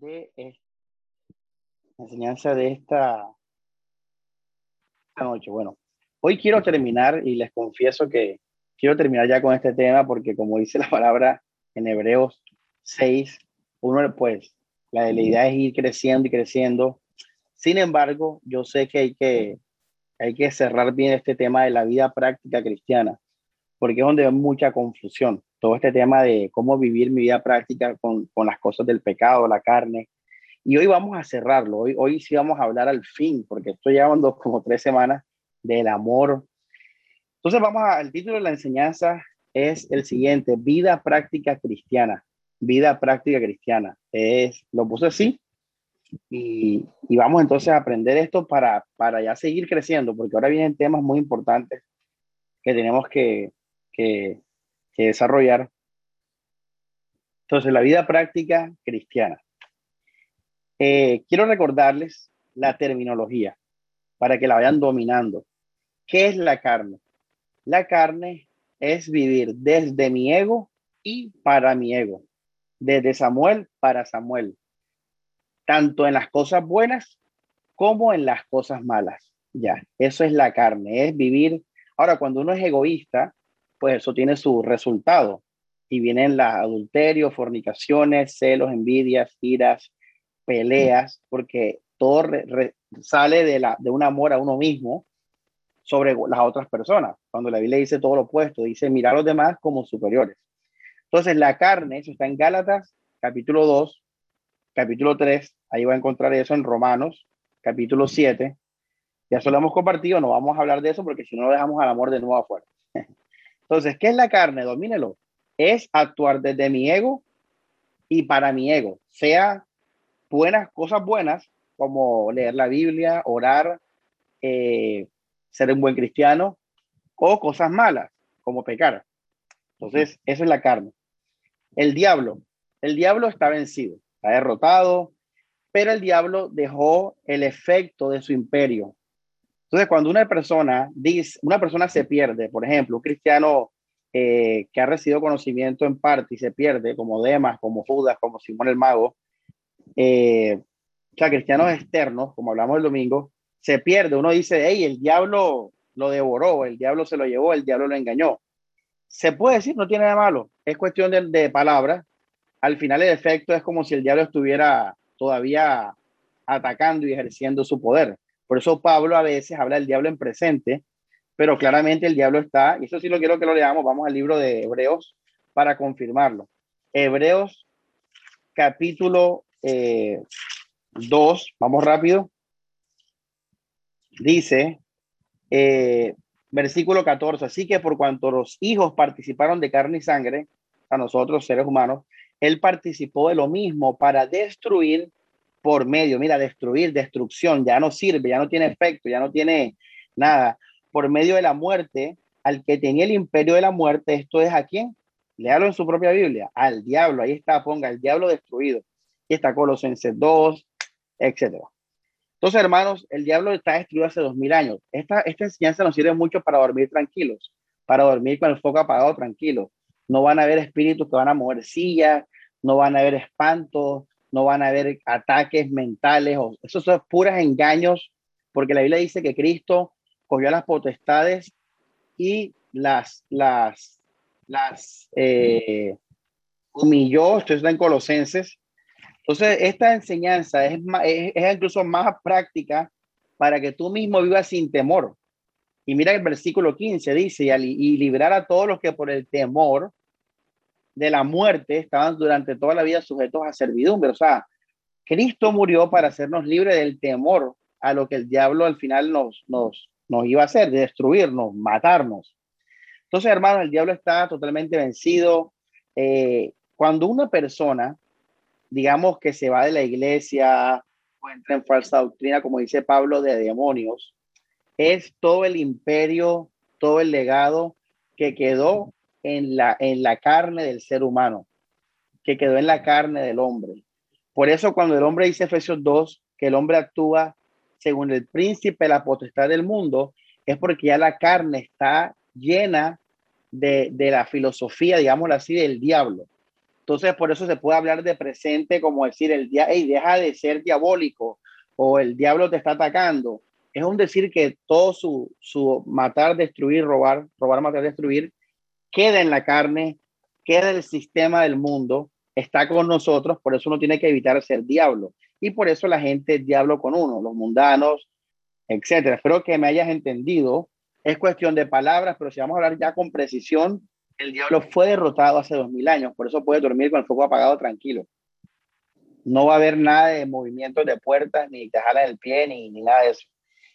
de la enseñanza de esta, noche. Bueno, hoy quiero terminar y les confieso que quiero terminar ya con este tema porque como dice la palabra en Hebreos 6, uno pues la, la idea es ir creciendo y creciendo. Sin embargo, yo sé que hay que hay que cerrar bien este tema de la vida práctica cristiana, porque es donde hay mucha confusión. Todo este tema de cómo vivir mi vida práctica con, con las cosas del pecado, la carne. Y hoy vamos a cerrarlo. Hoy, hoy sí vamos a hablar al fin, porque estoy llevando como tres semanas del amor. Entonces vamos al título de la enseñanza es el siguiente, vida práctica cristiana. Vida práctica cristiana. Es, lo puse así, y, vamos entonces a aprender esto para, para ya seguir creciendo, porque ahora vienen temas muy importantes que tenemos que, que, desarrollar. Entonces, la vida práctica cristiana. Eh, quiero recordarles la terminología para que la vayan dominando. ¿Qué es la carne? La carne es vivir desde mi ego y para mi ego, desde Samuel para Samuel, tanto en las cosas buenas como en las cosas malas. Ya, eso es la carne, es vivir. Ahora, cuando uno es egoísta, pues eso tiene su resultado. Y vienen las adulterios, fornicaciones, celos, envidias, iras, peleas, porque todo sale de, la, de un amor a uno mismo sobre las otras personas. Cuando la Biblia dice todo lo opuesto, dice mirar a los demás como superiores. Entonces, la carne, eso está en Gálatas, capítulo 2, capítulo 3, ahí va a encontrar eso en Romanos, capítulo 7. Ya solo hemos compartido, no vamos a hablar de eso porque si no dejamos al amor de nuevo afuera. Entonces, ¿qué es la carne? Domínelo. Es actuar desde mi ego y para mi ego, sea buenas cosas buenas como leer la Biblia, orar, eh, ser un buen cristiano, o cosas malas como pecar. Entonces, eso es la carne. El diablo, el diablo está vencido ha derrotado, pero el diablo dejó el efecto de su imperio. Entonces, cuando una persona dice, una persona se pierde, por ejemplo, un cristiano eh, que ha recibido conocimiento en parte y se pierde, como Demas, como Judas, como Simón el Mago, eh, o sea, cristianos externos, como hablamos el domingo, se pierde. Uno dice, hey, el diablo lo devoró, el diablo se lo llevó, el diablo lo engañó. Se puede decir, no tiene nada malo, es cuestión de, de palabras, al final el efecto es como si el diablo estuviera todavía atacando y ejerciendo su poder. Por eso Pablo a veces habla del diablo en presente, pero claramente el diablo está, y eso sí lo quiero que lo leamos, vamos al libro de Hebreos para confirmarlo. Hebreos capítulo 2, eh, vamos rápido, dice, eh, versículo 14, así que por cuanto los hijos participaron de carne y sangre, a nosotros seres humanos, él participó de lo mismo para destruir por medio, mira, destruir, destrucción, ya no sirve, ya no tiene efecto, ya no tiene nada, por medio de la muerte, al que tenía el imperio de la muerte, esto es a quién? Léalo en su propia Biblia, al diablo, ahí está, ponga el diablo destruido. Y está Colosenses 2, etcétera. Entonces, hermanos, el diablo está destruido hace dos mil años. Esta, esta enseñanza nos sirve mucho para dormir tranquilos, para dormir con el foco apagado tranquilo. No van a haber espíritus que van a mover sillas, no van a haber espantos, no van a haber ataques mentales, o, esos son puros engaños, porque la Biblia dice que Cristo cogió las potestades y las, las, las eh, humilló, esto está en Colosenses. Entonces, esta enseñanza es, es, incluso más práctica para que tú mismo vivas sin temor. Y mira el versículo 15 dice, y, y liberar a todos los que por el temor de la muerte estaban durante toda la vida sujetos a servidumbre. O sea, Cristo murió para hacernos libres del temor a lo que el diablo al final nos, nos, nos iba a hacer, de destruirnos, matarnos. Entonces, hermano, el diablo está totalmente vencido. Eh, cuando una persona, digamos que se va de la iglesia o entra en falsa doctrina, como dice Pablo, de demonios, es todo el imperio, todo el legado que quedó en la, en la carne del ser humano, que quedó en la carne del hombre. Por eso cuando el hombre dice Efesios 2, que el hombre actúa según el príncipe, la potestad del mundo, es porque ya la carne está llena de, de la filosofía, digámoslo así, del diablo. Entonces, por eso se puede hablar de presente como decir el día, hey, deja de ser diabólico o el diablo te está atacando. Es un decir que todo su, su matar, destruir, robar, robar, matar, destruir, queda en la carne, queda el sistema del mundo, está con nosotros, por eso uno tiene que evitar ser diablo. Y por eso la gente es diablo con uno, los mundanos, etcétera. Espero que me hayas entendido. Es cuestión de palabras, pero si vamos a hablar ya con precisión, el diablo fue derrotado hace dos mil años, por eso puede dormir con el fuego apagado tranquilo. No va a haber nada de movimientos de puertas, ni te jalan el pie, ni, ni nada de eso.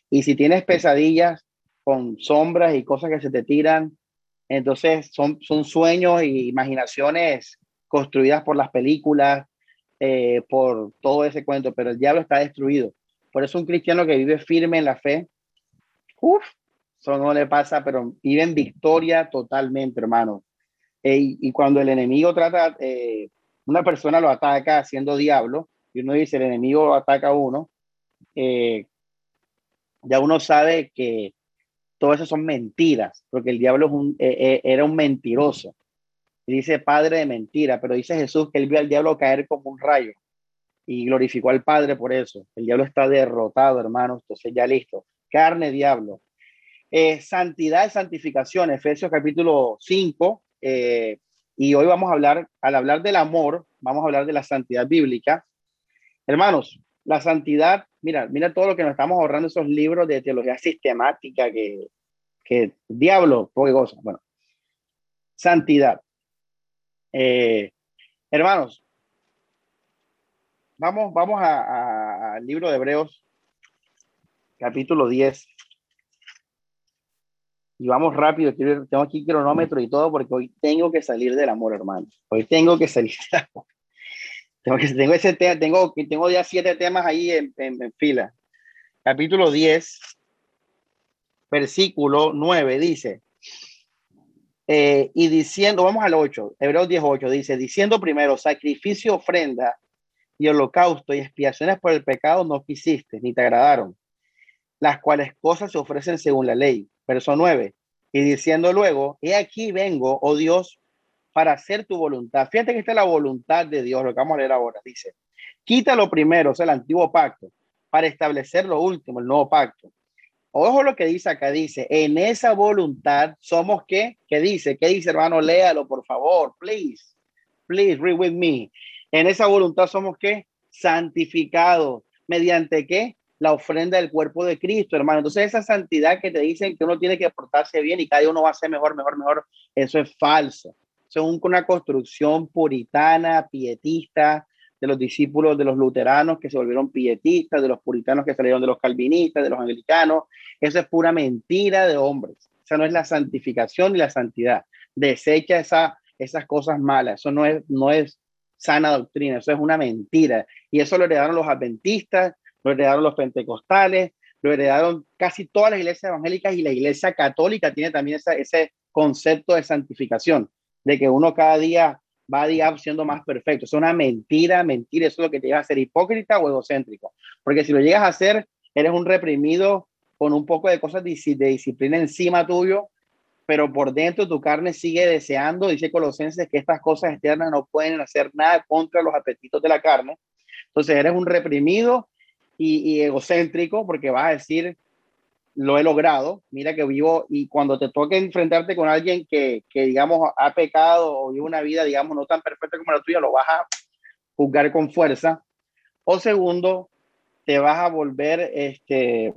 Y si tienes pesadillas con sombras y cosas que se te tiran, entonces son, son sueños e imaginaciones construidas por las películas, eh, por todo ese cuento, pero el diablo está destruido. Por eso un cristiano que vive firme en la fe, uff, eso no le pasa, pero vive en victoria totalmente, hermano. Y cuando el enemigo trata, eh, una persona lo ataca siendo diablo, y uno dice, el enemigo ataca a uno, eh, ya uno sabe que todo eso son mentiras, porque el diablo es un, era un mentiroso. Dice padre de mentira, pero dice Jesús que él vio al diablo caer como un rayo y glorificó al Padre por eso. El diablo está derrotado, hermanos, entonces ya listo. Carne, diablo. Eh, santidad y santificación, Efesios capítulo 5. Eh, y hoy vamos a hablar, al hablar del amor, vamos a hablar de la santidad bíblica. Hermanos, la santidad, mira, mira todo lo que nos estamos ahorrando esos libros de teología sistemática que, que diablo, poca cosa. Bueno, santidad. Eh, hermanos, vamos, vamos al libro de Hebreos, capítulo 10. Y vamos rápido, tengo aquí cronómetro y todo porque hoy tengo que salir del amor, hermano. Hoy tengo que salir del amor. Tengo, que, tengo, ese tengo, tengo ya siete temas ahí en, en, fila. Capítulo 10, versículo 9 dice, eh, y diciendo, vamos al 8, Hebreos 10, 8, dice, diciendo primero, sacrificio, ofrenda y holocausto y expiaciones por el pecado no quisiste, ni te agradaron, las cuales cosas se ofrecen según la ley. Verso 9. Y diciendo luego, he aquí vengo, oh Dios, para hacer tu voluntad. Fíjate que esta es la voluntad de Dios, lo que vamos a leer ahora. Dice, quita lo primero, o sea, el antiguo pacto, para establecer lo último, el nuevo pacto. Ojo lo que dice acá, dice, en esa voluntad somos qué? ¿Qué dice? ¿Qué dice, hermano? Léalo, por favor, please. Please, read with me. En esa voluntad somos qué? Santificados. ¿Mediante qué? La ofrenda del cuerpo de Cristo, hermano. Entonces esa santidad que te dicen que uno tiene que portarse bien y cada uno va a ser mejor, mejor, mejor, eso es falso. Es una construcción puritana, pietista, de los discípulos de los luteranos que se volvieron pietistas, de los puritanos que salieron de los calvinistas, de los anglicanos. Eso es pura mentira de hombres. Esa no es la santificación ni la santidad. Desecha esa, esas cosas malas. Eso no es, no es sana doctrina, eso es una mentira. Y eso lo heredaron los adventistas, lo heredaron los pentecostales, lo heredaron casi todas las iglesias evangélicas y la iglesia católica tiene también ese concepto de santificación, de que uno cada día va a siendo más perfecto. Es una mentira, mentira, eso es lo que te lleva a ser hipócrita o egocéntrico. Porque si lo llegas a hacer, eres un reprimido con un poco de cosas de disciplina encima tuyo pero por dentro tu carne sigue deseando, dice Colosenses, que estas cosas externas no pueden hacer nada contra los apetitos de la carne. Entonces eres un reprimido y, egocéntrico porque vas a decir, lo he logrado, mira que vivo y cuando te toque enfrentarte con alguien que, que, digamos, ha pecado o vive una vida, digamos, no tan perfecta como la tuya, lo vas a juzgar con fuerza. O segundo, te vas a volver este,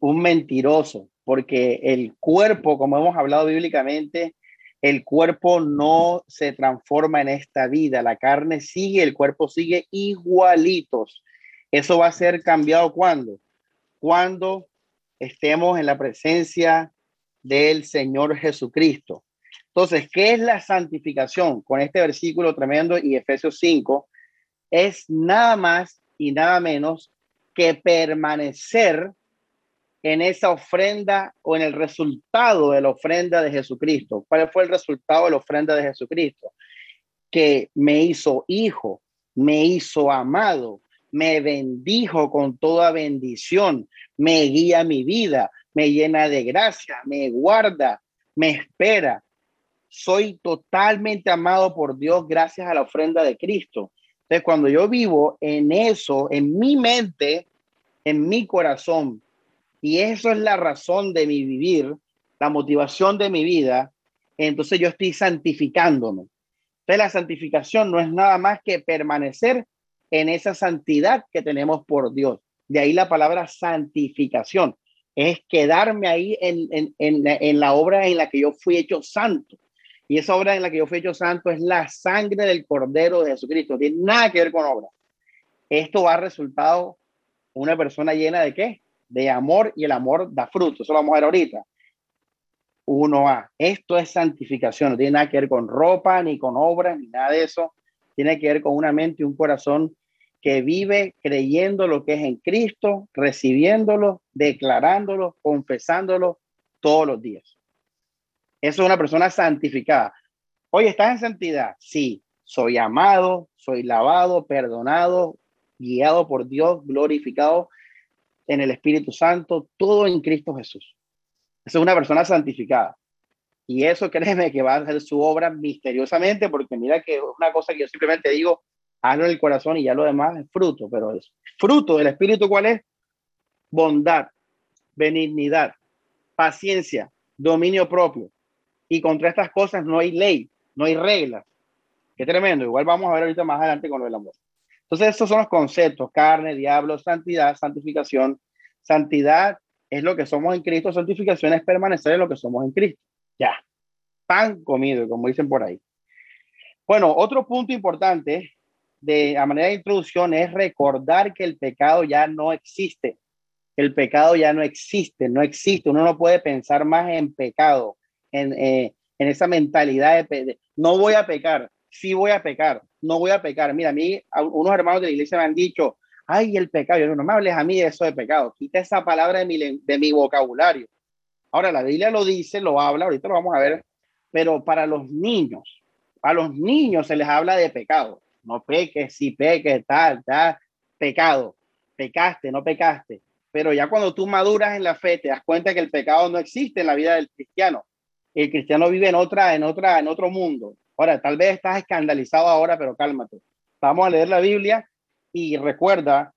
un mentiroso, porque el cuerpo, como hemos hablado bíblicamente, el cuerpo no se transforma en esta vida, la carne sigue, el cuerpo sigue igualitos. Eso va a ser cambiado cuando? Cuando estemos en la presencia del Señor Jesucristo. Entonces, ¿qué es la santificación? Con este versículo tremendo y Efesios 5, es nada más y nada menos que permanecer en esa ofrenda o en el resultado de la ofrenda de Jesucristo. ¿Cuál fue el resultado de la ofrenda de Jesucristo? Que me hizo hijo, me hizo amado, me bendijo con toda bendición, me guía mi vida, me llena de gracia, me guarda, me espera. soy totalmente amado por Dios gracias a la ofrenda de Cristo. Entonces, cuando yo vivo en eso, en mi mente, en mi corazón, y eso es la razón de mi vivir, la motivación de mi vida, entonces yo estoy santificándome. Entonces, la santificación no es nada más que permanecer en esa santidad que tenemos por Dios. De ahí la palabra santificación. Es quedarme ahí en, en, en, la obra en la que yo fui hecho santo. Y esa obra en la que yo fui hecho santo es la sangre del Cordero de Jesucristo. No tiene nada que ver con obra. Esto va a resultado una persona llena de qué? De amor y el amor da fruto. Eso lo vamos a ver ahorita. Uno a Esto es santificación. No tiene nada que ver con ropa, ni con obras, ni nada de eso. Tiene que ver con una mente y un corazón que vive creyendo lo que es en Cristo, recibiéndolo, declarándolo, confesándolo todos los días. Eso es una persona santificada. Oye, ¿estás en santidad? Sí, soy amado, soy lavado, perdonado, guiado por Dios, glorificado en el Espíritu Santo, todo en Cristo Jesús. Esa es una persona santificada. Y eso créeme que va a hacer su obra misteriosamente, porque mira que es una cosa que yo simplemente digo, hazlo en el corazón y ya lo demás es fruto, pero es fruto del Espíritu, ¿cuál es? Bondad, benignidad, paciencia, dominio propio. Y contra estas cosas no hay ley, no hay reglas. Qué tremendo. Igual vamos a ver ahorita más adelante con el amor. Entonces, estos son los conceptos, carne, diablo, santidad, santificación. Santidad es lo que somos en Cristo, santificación es permanecer en lo que somos en Cristo. Ya, pan comido, como dicen por ahí. Bueno, otro punto importante de a manera de introducción es recordar que el pecado ya no existe. El pecado ya no existe, no existe. Uno no puede pensar más en pecado en, eh, en esa mentalidad de, no voy a pecar, sí voy a pecar, no voy a pecar. Mira, a mí, unos hermanos de la iglesia me han dicho, ay, el pecado, yo no me hables a mí de eso de pecado, quita esa palabra de mi, de mi vocabulario. Ahora, la Biblia lo dice, lo habla, ahorita lo vamos a ver, pero para los niños, a los niños se les habla de pecado. No peques, si peques, tal, tal, pecado. Pecaste, no pecaste. Pero ya cuando tú maduras en la fe, te das cuenta que el pecado no existe en la vida del cristiano el cristiano vive en otra, en otra, en otro mundo. Ahora, tal vez estás escandalizado ahora, pero cálmate. Vamos a leer la Biblia y recuerda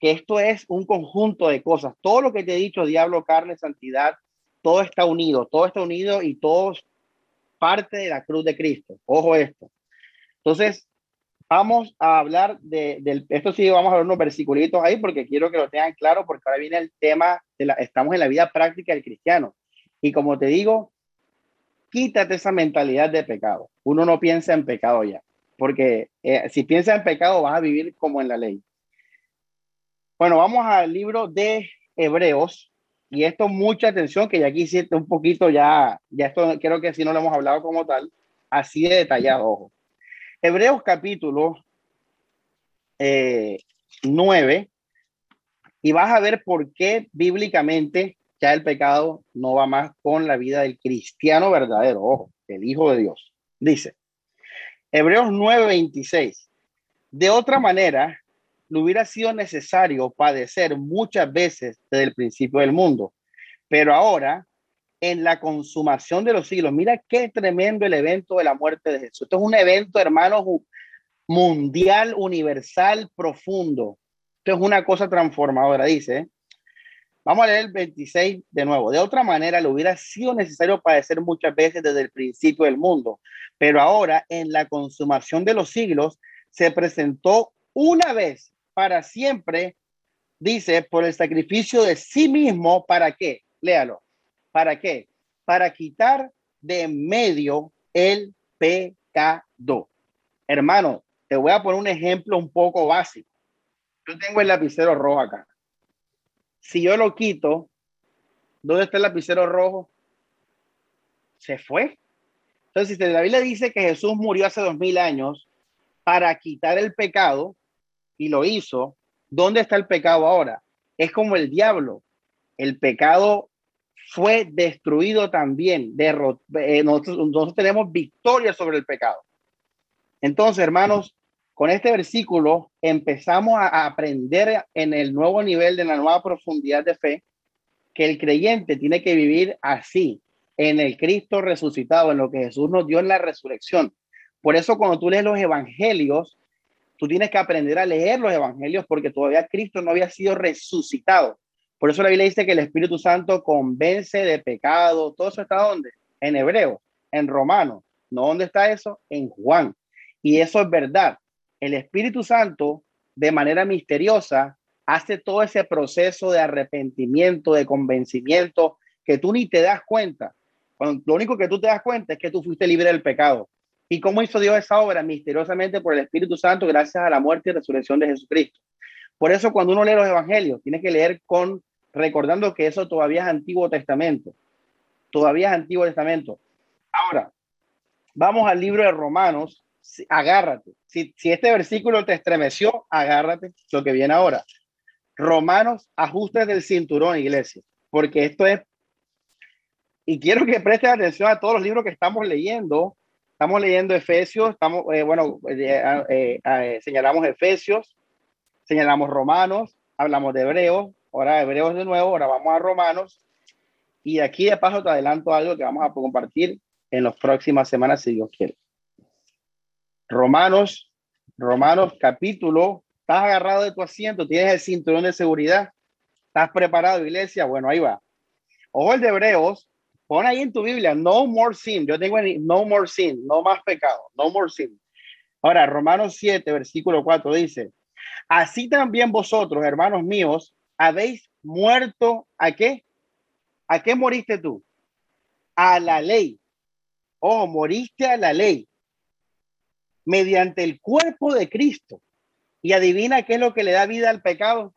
que esto es un conjunto de cosas. Todo lo que te he dicho, diablo, carne, santidad, todo está unido, todo está unido y todo es parte de la cruz de Cristo. Ojo esto. Entonces, vamos a hablar de, esto sí, vamos a ver unos versículos ahí porque quiero que lo tengan claro porque ahora viene el tema de la, estamos en la vida práctica del cristiano. Y como te digo, quítate esa mentalidad de pecado. Uno no piensa en pecado ya, porque eh, si piensas en pecado vas a vivir como en la ley. Bueno, vamos al libro de Hebreos y esto mucha atención que ya aquí un poquito ya, ya esto creo que si no lo hemos hablado como tal, así de detallado, ojo. Hebreos capítulo 9 eh, y vas a ver por qué bíblicamente ya el pecado no va más con la vida del cristiano verdadero, ojo, el Hijo de Dios. Dice, Hebreos 9:26, de otra manera, le hubiera sido necesario padecer muchas veces desde el principio del mundo, pero ahora, en la consumación de los siglos, mira qué tremendo el evento de la muerte de Jesús. Esto es un evento, hermanos, mundial, universal, profundo. Esto es una cosa transformadora, dice. Vamos a leer el 26 de nuevo. De otra manera, le hubiera sido necesario padecer muchas veces desde el principio del mundo, pero ahora, en la consumación de los siglos, se presentó una vez para siempre, dice, por el sacrificio de sí mismo, ¿para qué? Léalo. ¿Para qué? Para quitar de medio el pecado. Hermano, te voy a poner un ejemplo un poco básico. Yo tengo el lapicero rojo acá si yo lo quito, ¿dónde está el lapicero rojo? Se fue. Entonces, si la Biblia dice que Jesús murió hace dos mil años para quitar el pecado y lo hizo, ¿dónde está el pecado ahora? Es como el diablo. El pecado fue destruido también. Eh, nosotros, nosotros tenemos victoria sobre el pecado. Entonces, hermanos, con este versículo empezamos a aprender en el nuevo nivel de la nueva profundidad de fe que el creyente tiene que vivir así, en el Cristo resucitado, en lo que Jesús nos dio en la resurrección. Por eso cuando tú lees los evangelios, tú tienes que aprender a leer los evangelios porque todavía Cristo no había sido resucitado. Por eso la Biblia dice que el Espíritu Santo convence de pecado. ¿Todo eso está dónde? En hebreo, en romano. ¿No dónde está eso? En Juan. Y eso es verdad. El Espíritu Santo, de manera misteriosa, hace todo ese proceso de arrepentimiento, de convencimiento, que tú ni te das cuenta. Cuando, lo único que tú te das cuenta es que tú fuiste libre del pecado. ¿Y cómo hizo Dios esa obra? Misteriosamente por el Espíritu Santo, gracias a la muerte y resurrección de Jesucristo. Por eso cuando uno lee los evangelios, tiene que leer con recordando que eso todavía es Antiguo Testamento. Todavía es Antiguo Testamento. Ahora, vamos al libro de Romanos. Agárrate. Si, este versículo te estremeció, agárrate lo que viene ahora. Romanos, ajustes del cinturón, iglesia, porque esto es, y quiero que prestes atención a todos los libros que estamos leyendo. Estamos leyendo Efesios, estamos, eh, bueno, eh, eh, señalamos Efesios, señalamos Romanos, hablamos de Hebreos, ahora Hebreos de nuevo, ahora vamos a Romanos. Y aquí de paso te adelanto algo que vamos a compartir en las próximas semanas, si Dios quiere. Romanos, Romanos capítulo, estás agarrado de tu asiento, tienes el cinturón de seguridad, estás preparado, iglesia, bueno, ahí va. Ojo el de Hebreos, pon ahí en tu Biblia, no more sin, yo tengo en, no more sin, no más pecado, no more sin. Ahora, Romanos 7, versículo 4 dice, así también vosotros, hermanos míos, habéis muerto a qué? ¿A qué moriste tú? A la ley. Oh, moriste a la ley mediante el cuerpo de Cristo. Y adivina qué es lo que le da vida al pecado.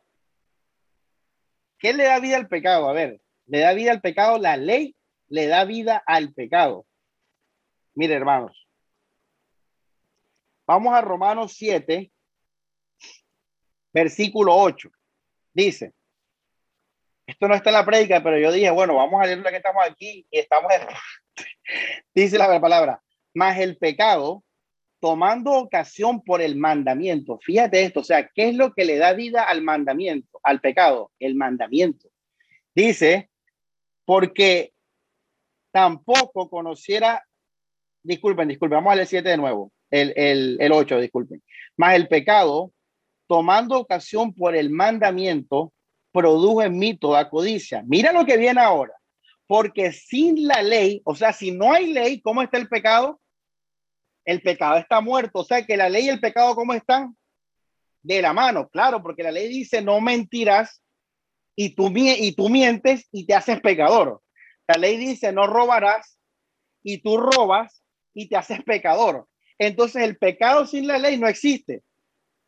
¿Qué le da vida al pecado? A ver, le da vida al pecado la ley, le da vida al pecado. Mire, hermanos. Vamos a Romanos 7, versículo 8. Dice, esto no está en la prédica, pero yo dije, bueno, vamos a leer lo que estamos aquí y estamos en... Dice la palabra, más el pecado, tomando ocasión por el mandamiento. Fíjate esto, o sea, ¿qué es lo que le da vida al mandamiento, al pecado? El mandamiento. Dice, porque tampoco conociera, disculpen, disculpen, vamos a leer 7 de nuevo, el, el, el 8, disculpen, más el pecado, tomando ocasión por el mandamiento, produjo en mí toda codicia. Mira lo que viene ahora. Porque sin la ley, o sea, si no hay ley, ¿cómo está el pecado? El pecado está muerto. O sea, que la ley y el pecado, ¿cómo están? De la mano, claro, porque la ley dice no mentirás y tú, y tú mientes y te haces pecador. La ley dice no robarás y tú robas y te haces pecador. Entonces el pecado sin la ley no existe.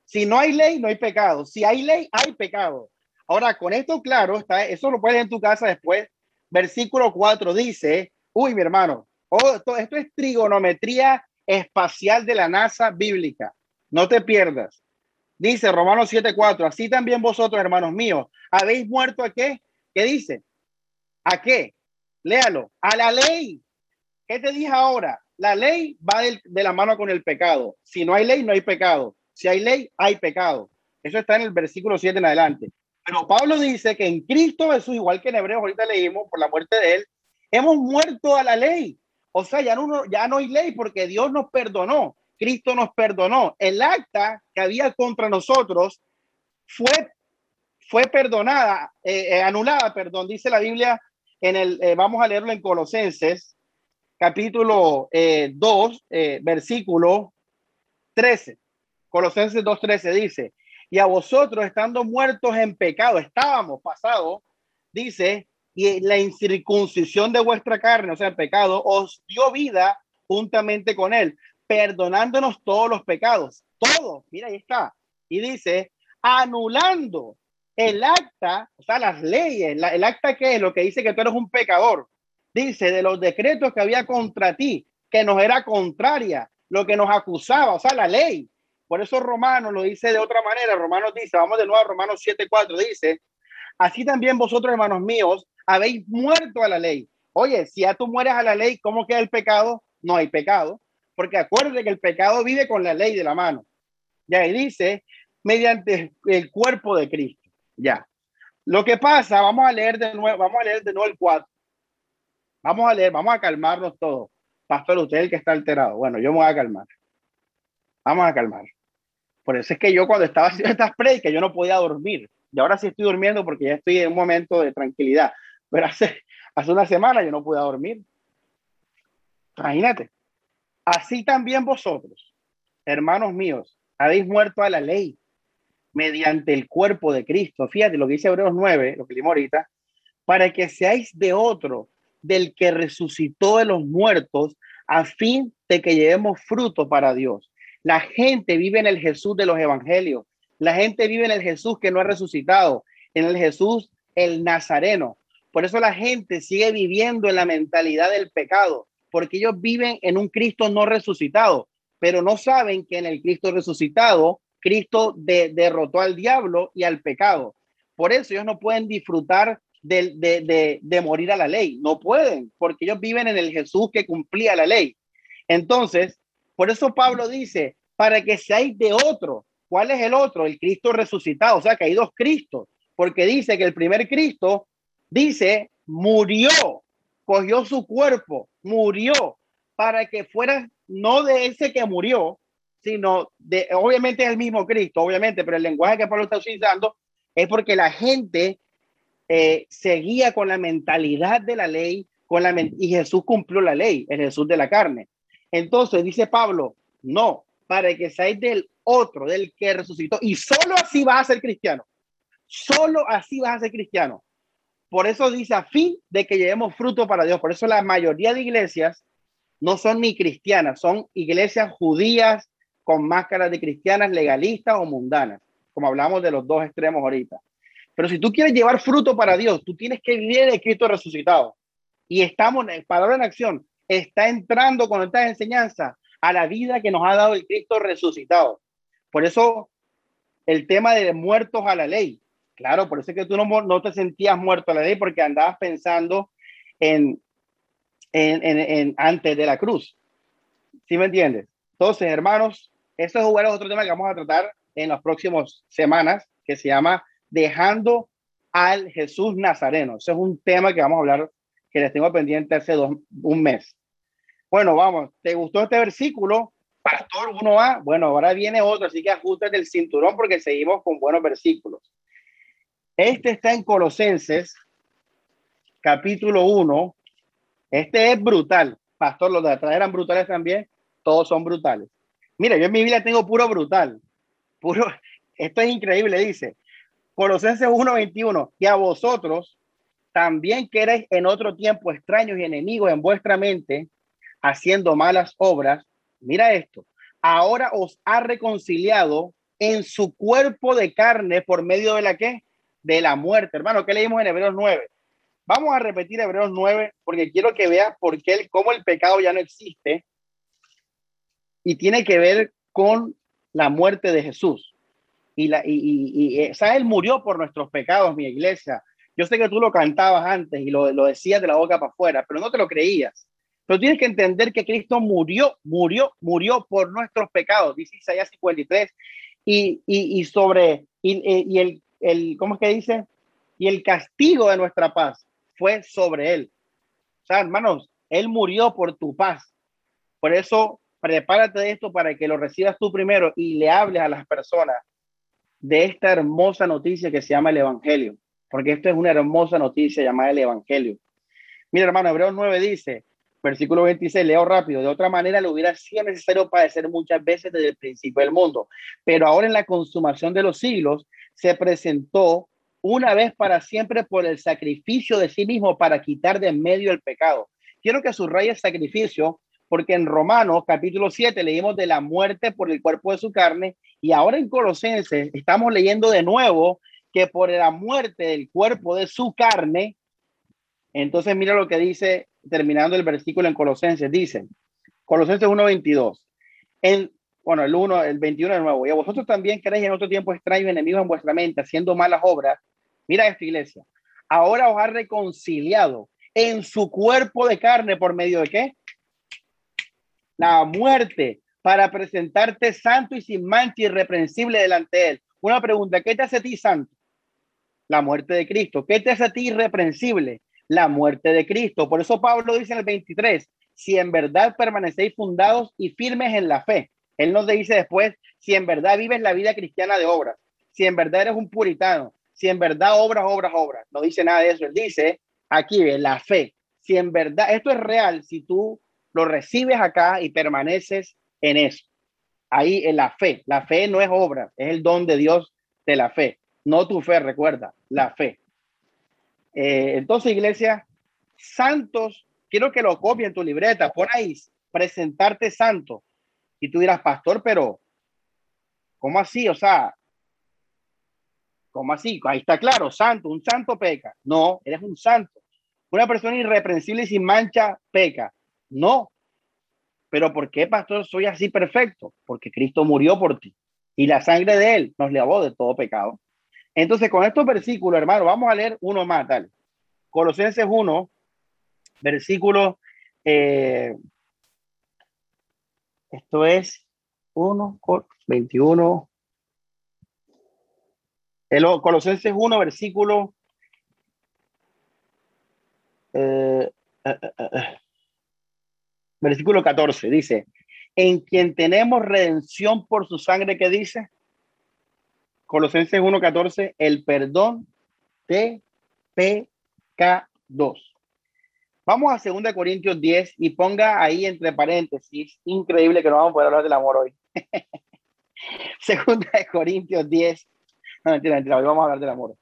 Si no hay ley, no hay pecado. Si hay ley, hay pecado. Ahora, con esto claro, está, eso lo puedes en tu casa después. Versículo 4 dice, uy, mi hermano, oh, esto, esto es trigonometría espacial de la NASA bíblica. No te pierdas. Dice Romanos 7:4, así también vosotros, hermanos míos, habéis muerto a qué? ¿Qué dice? ¿A qué? Léalo, a la ley. ¿Qué te dije ahora? La ley va de, la mano con el pecado. Si no hay ley, no hay pecado. Si hay ley, hay pecado. Eso está en el versículo 7 en adelante. Pero Pablo dice que en Cristo Jesús, igual que en Hebreos ahorita leímos por la muerte de él, hemos muerto a la ley. O sea, ya no, ya no hay ley porque Dios nos perdonó, Cristo nos perdonó. El acta que había contra nosotros fue, fue perdonada, eh, eh, anulada, perdón, dice la Biblia en el, eh, vamos a leerlo en Colosenses, capítulo 2, versículo 13. Colosenses 2.13 dice, y a vosotros estando muertos en pecado, estábamos pasados, dice, y la incircuncisión de vuestra carne, o sea, el pecado, os dio vida juntamente con él, perdonándonos todos los pecados, todos, mira, ahí está. Y dice, anulando el acta, o sea, las leyes, el acta que es lo que dice que tú eres un pecador, dice de los decretos que había contra ti, que nos era contraria, lo que nos acusaba, o sea, la ley, por eso Romanos lo dice de otra manera. Romanos dice, vamos de nuevo a Romanos 7:4, dice, así también vosotros, hermanos míos, habéis muerto a la ley. Oye, si ya tú mueres a la ley, ¿cómo queda el pecado? No hay pecado, porque acuérdate que el pecado vive con la ley de la mano. Y dice, mediante el cuerpo de Cristo. Ya. Lo que pasa, vamos a leer de nuevo, vamos a leer de nuevo el 4. Vamos a leer, vamos a calmarnos todos. Pastor, usted es el que está alterado. Bueno, yo me voy a calmar. Vamos a calmar. Por eso es que yo cuando estaba haciendo estas predicas, yo no podía dormir. Y ahora sí estoy durmiendo porque ya estoy en un momento de tranquilidad. Pero hace, hace una semana yo no podía dormir. Imagínate. Así también vosotros, hermanos míos, habéis muerto a la ley mediante el cuerpo de Cristo. Fíjate lo que dice Hebreos 9, lo que leímos ahorita, para que seáis de otro, del que resucitó de los muertos, a fin de que llevemos fruto para Dios. La gente vive en el Jesús de los evangelios. La gente vive en el Jesús que no ha resucitado, en el Jesús el Nazareno. Por eso la gente sigue viviendo en la mentalidad del pecado, porque ellos viven en un Cristo no resucitado, pero no saben que en el Cristo resucitado, Cristo derrotó al diablo y al pecado. Por eso ellos no pueden disfrutar de, de, morir a la ley. No pueden, porque ellos viven en el Jesús que cumplía la ley. Entonces, por eso Pablo dice, para que seáis de otro. ¿Cuál es el otro? El Cristo resucitado. O sea, que hay dos Cristos, porque dice que el primer Cristo, dice, murió, cogió su cuerpo, murió, para que fuera no de ese que murió, sino de, obviamente es el mismo Cristo, obviamente, pero el lenguaje que Pablo está utilizando es porque la gente eh, seguía con la mentalidad de la ley, con la y Jesús cumplió la ley, el Jesús de la carne. Entonces dice Pablo, no, para que seáis del otro, del que resucitó, y solo así vas a ser cristiano. Solo así vas a ser cristiano. Por eso dice a fin de que llevemos fruto para Dios. Por eso la mayoría de iglesias no son ni cristianas, son iglesias judías con máscaras de cristianas legalistas o mundanas, como hablamos de los dos extremos ahorita. Pero si tú quieres llevar fruto para Dios, tú tienes que vivir de Cristo resucitado. Y estamos, palabra en acción, está entrando con estas enseñanzas a la vida que nos ha dado el Cristo resucitado. Por eso el tema de muertos a la ley. Claro, por eso es que tú no, no te sentías muerto a la ley porque andabas pensando en, en, en, antes de la cruz. ¿Sí me entiendes? Entonces, hermanos, eso es otro tema que vamos a tratar en las próximas semanas, que se llama dejando al Jesús Nazareno. Ese es un tema que vamos a hablar, que les tengo pendiente hace dos, un mes. Bueno, vamos, ¿te gustó este versículo? Pastor 1A, bueno, ahora viene otro, así que ajustes el cinturón porque seguimos con buenos versículos. Este está en Colosenses, capítulo 1. Este es brutal. Pastor, los de atrás eran brutales también. Todos son brutales. Mira, yo en mi Biblia tengo puro brutal. Puro, esto es increíble, dice. Colosenses 1:21, y a vosotros también que erais en otro tiempo extraños y enemigos en vuestra mente, haciendo malas obras, mira esto, ahora os ha reconciliado en su cuerpo de carne por medio de la que? De la muerte. Hermano, ¿qué leímos en Hebreos 9? Vamos a repetir Hebreos 9 porque quiero que veas por qué, cómo el pecado ya no existe y tiene que ver con la muerte de Jesús y, la, y, y, Él murió por nuestros pecados, mi iglesia. Yo sé que tú lo cantabas antes y lo, lo decías de la boca para afuera, pero no te lo creías. Pero tienes que entender que Cristo murió, murió, murió por nuestros pecados, dice Isaías 53, y, y, y sobre, y el, el, ¿cómo es que dice? Y el castigo de nuestra paz fue sobre él. O sea, hermanos, él murió por tu paz. Por eso, prepárate de esto para que lo recibas tú primero y le hables a las personas de esta hermosa noticia que se llama el Evangelio, porque esto es una hermosa noticia llamada el Evangelio. Mira, hermano, Hebreos 9 dice, versículo 26, leo rápido, de otra manera le hubiera sido necesario padecer muchas veces desde el principio del mundo, pero ahora en la consumación de los siglos se presentó una vez para siempre por el sacrificio de sí mismo para quitar de en medio el pecado. Quiero que subraye el sacrificio porque en Romanos capítulo 7 leímos de la muerte por el cuerpo de su carne y ahora en Colosenses estamos leyendo de nuevo que por la muerte del cuerpo de su carne, entonces mira lo que dice terminando el versículo en Colosenses, dice, Colosenses 1.22, en, bueno, el 1, el 21 de nuevo, y a vosotros también queréis en otro tiempo extraño enemigos en vuestra mente, haciendo malas obras, mira esta iglesia, ahora os ha reconciliado en su cuerpo de carne por medio de qué? La muerte para presentarte santo y sin mancha irreprensible delante de él. Una pregunta, ¿qué te hace a ti santo? La muerte de Cristo. ¿Qué te hace a ti irreprensible? la muerte de Cristo. Por eso Pablo dice en el 23, si en verdad permanecéis fundados y firmes en la fe. Él nos dice después, si en verdad vives la vida cristiana de obras, si en verdad eres un puritano, si en verdad obras, obras, obras. No dice nada de eso. Él dice aquí, la fe. Si en verdad esto es real, si tú lo recibes acá y permaneces en eso. Ahí en la fe. La fe no es obra, es el don de Dios de la fe. No tu fe, recuerda, la fe. Eh, entonces, iglesia, santos, quiero que lo copien en tu libreta. Por ahí, presentarte santo. Y tú dirás, pastor, pero ¿cómo así? O sea, ¿cómo así? Ahí está claro, santo, un santo peca. No, eres un santo. Una persona irreprensible y sin mancha peca. No. Pero ¿por qué, pastor, soy así perfecto? Porque Cristo murió por ti y la sangre de él nos lavó de todo pecado. Entonces, con estos versículos, hermano, vamos a leer uno más, dale. Colosenses 1, versículo, eh, esto es 1, 21. El, Colosenses 1, versículo, eh, eh, versículo 14, dice, en quien tenemos redención por su sangre, que dice, Colosenses 1.14, el perdón de pecados. Vamos a 2 Corintios 10 y ponga ahí entre paréntesis, increíble que no vamos a poder hablar del amor hoy. Segunda de Corintios 10. No, mentira, hoy vamos a hablar del amor.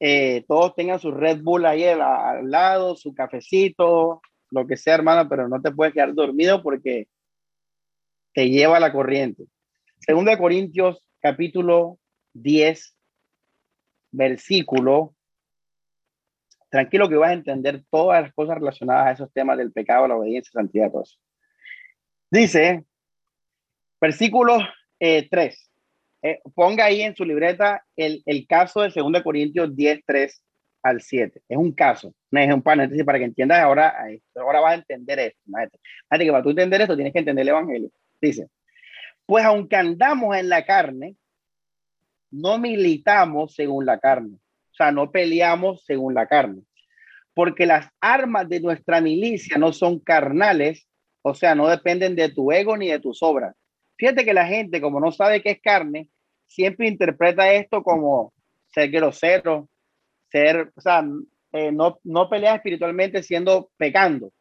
Eh, todos tengan su Red Bull ahí al, lado, su cafecito, lo que sea, hermano, pero no te puedes quedar dormido porque te lleva la corriente. Segunda de Corintios capítulo 10, versículo. Tranquilo que vas a entender todas las cosas relacionadas a esos temas del pecado, la obediencia, santidad, todo. Dice, versículo 3. Eh, eh, ponga ahí en su libreta el, el caso de 2 Corintios 10, 3 al 7. Es un caso, es un paréntesis para que entiendas ahora, ahora vas a entender esto. Fíjate que para tú entender esto tienes que entender el Evangelio. Dice, pues aunque andamos en la carne, no militamos según la carne. O sea, no peleamos según la carne. Porque las armas de nuestra milicia no son carnales, o sea, no dependen de tu ego ni de tus obras. Fíjate que la gente, como no sabe qué es carne, siempre interpreta esto como ser grosero, ser, o sea, eh, no, no pelea espiritualmente siendo pecando.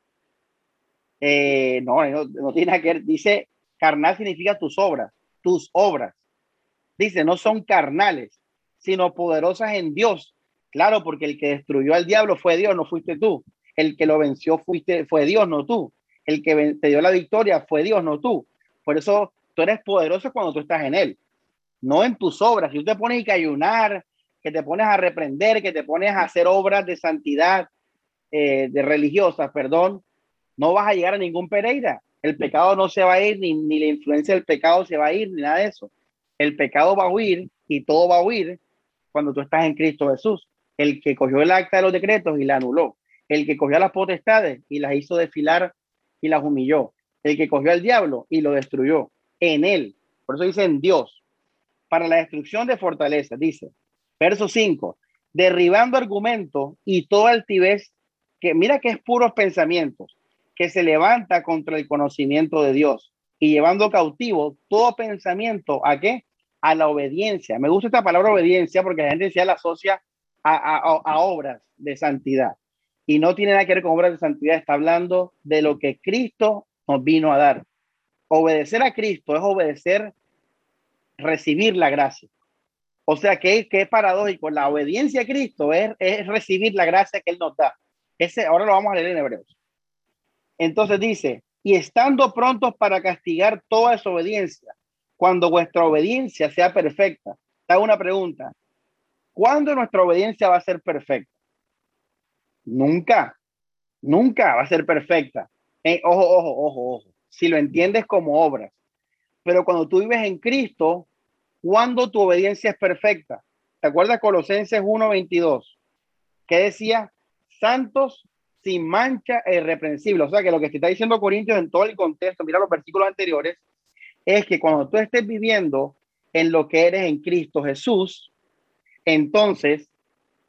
Eh, no, no, no, tiene que ver. Dice Carnal significa tus obras, tus obras. Dice, no son carnales, sino poderosas en Dios. Claro, porque el que destruyó al diablo fue Dios, no fuiste tú. El que lo venció fuiste, fue Dios, no tú. El que te dio la victoria fue Dios, no tú. Por eso tú eres poderoso cuando tú estás en Él, no en tus obras. Si tú te pones a ayunar, que te pones a reprender, que te pones a hacer obras de santidad, eh, de religiosas, perdón, no vas a llegar a ningún Pereira. El pecado no se va a ir, ni, ni la influencia del pecado se va a ir, ni nada de eso. El pecado va a huir y todo va a huir cuando tú estás en Cristo Jesús. El que cogió el acta de los decretos y la anuló. El que cogió las potestades y las hizo desfilar y las humilló. El que cogió al diablo y lo destruyó. En él. Por eso dice en Dios. Para la destrucción de fortaleza. Dice, verso 5. Derribando argumentos y toda altivez que mira que es puros pensamientos que se levanta contra el conocimiento de Dios y llevando cautivo todo pensamiento a qué? A la obediencia. Me gusta esta palabra obediencia porque la gente ya la asocia a, a, obras de santidad y no tiene nada que ver con obras de santidad, está hablando de lo que Cristo nos vino a dar. Obedecer a Cristo es obedecer, recibir la gracia. O sea, que, que es paradójico. La obediencia a Cristo es, es recibir la gracia que Él nos da. Ese, ahora lo vamos a leer en Hebreos. Entonces dice, y estando prontos para castigar toda desobediencia, cuando vuestra obediencia sea perfecta. Te una pregunta. ¿Cuándo nuestra obediencia va a ser perfecta? Nunca. Nunca va a ser perfecta. Eh, ojo, ojo, ojo, ojo. Si lo entiendes como obras. Pero cuando tú vives en Cristo, ¿cuándo tu obediencia es perfecta? ¿Te acuerdas Colosenses 1.22? ¿Qué decía? Santos sin mancha e irreprensible. O sea que lo que te está diciendo Corintios en todo el contexto, mira los versículos anteriores, es que cuando tú estés viviendo en lo que eres en Cristo Jesús, entonces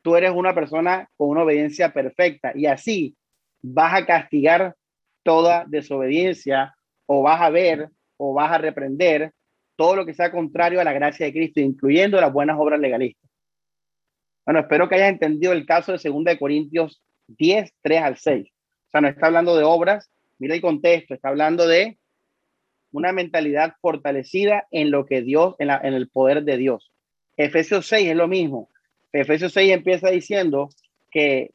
tú eres una persona con una obediencia perfecta y así vas a castigar toda desobediencia o vas a ver o vas a reprender todo lo que sea contrario a la gracia de Cristo, incluyendo las buenas obras legalistas. Bueno, espero que hayas entendido el caso de 2 de Corintios 10, 3 al 6. O sea, no está hablando de obras, mira el contexto, está hablando de una mentalidad fortalecida en lo que Dios, en, en el poder de Dios. Efesios 6 es lo mismo. Efesios 6 empieza diciendo que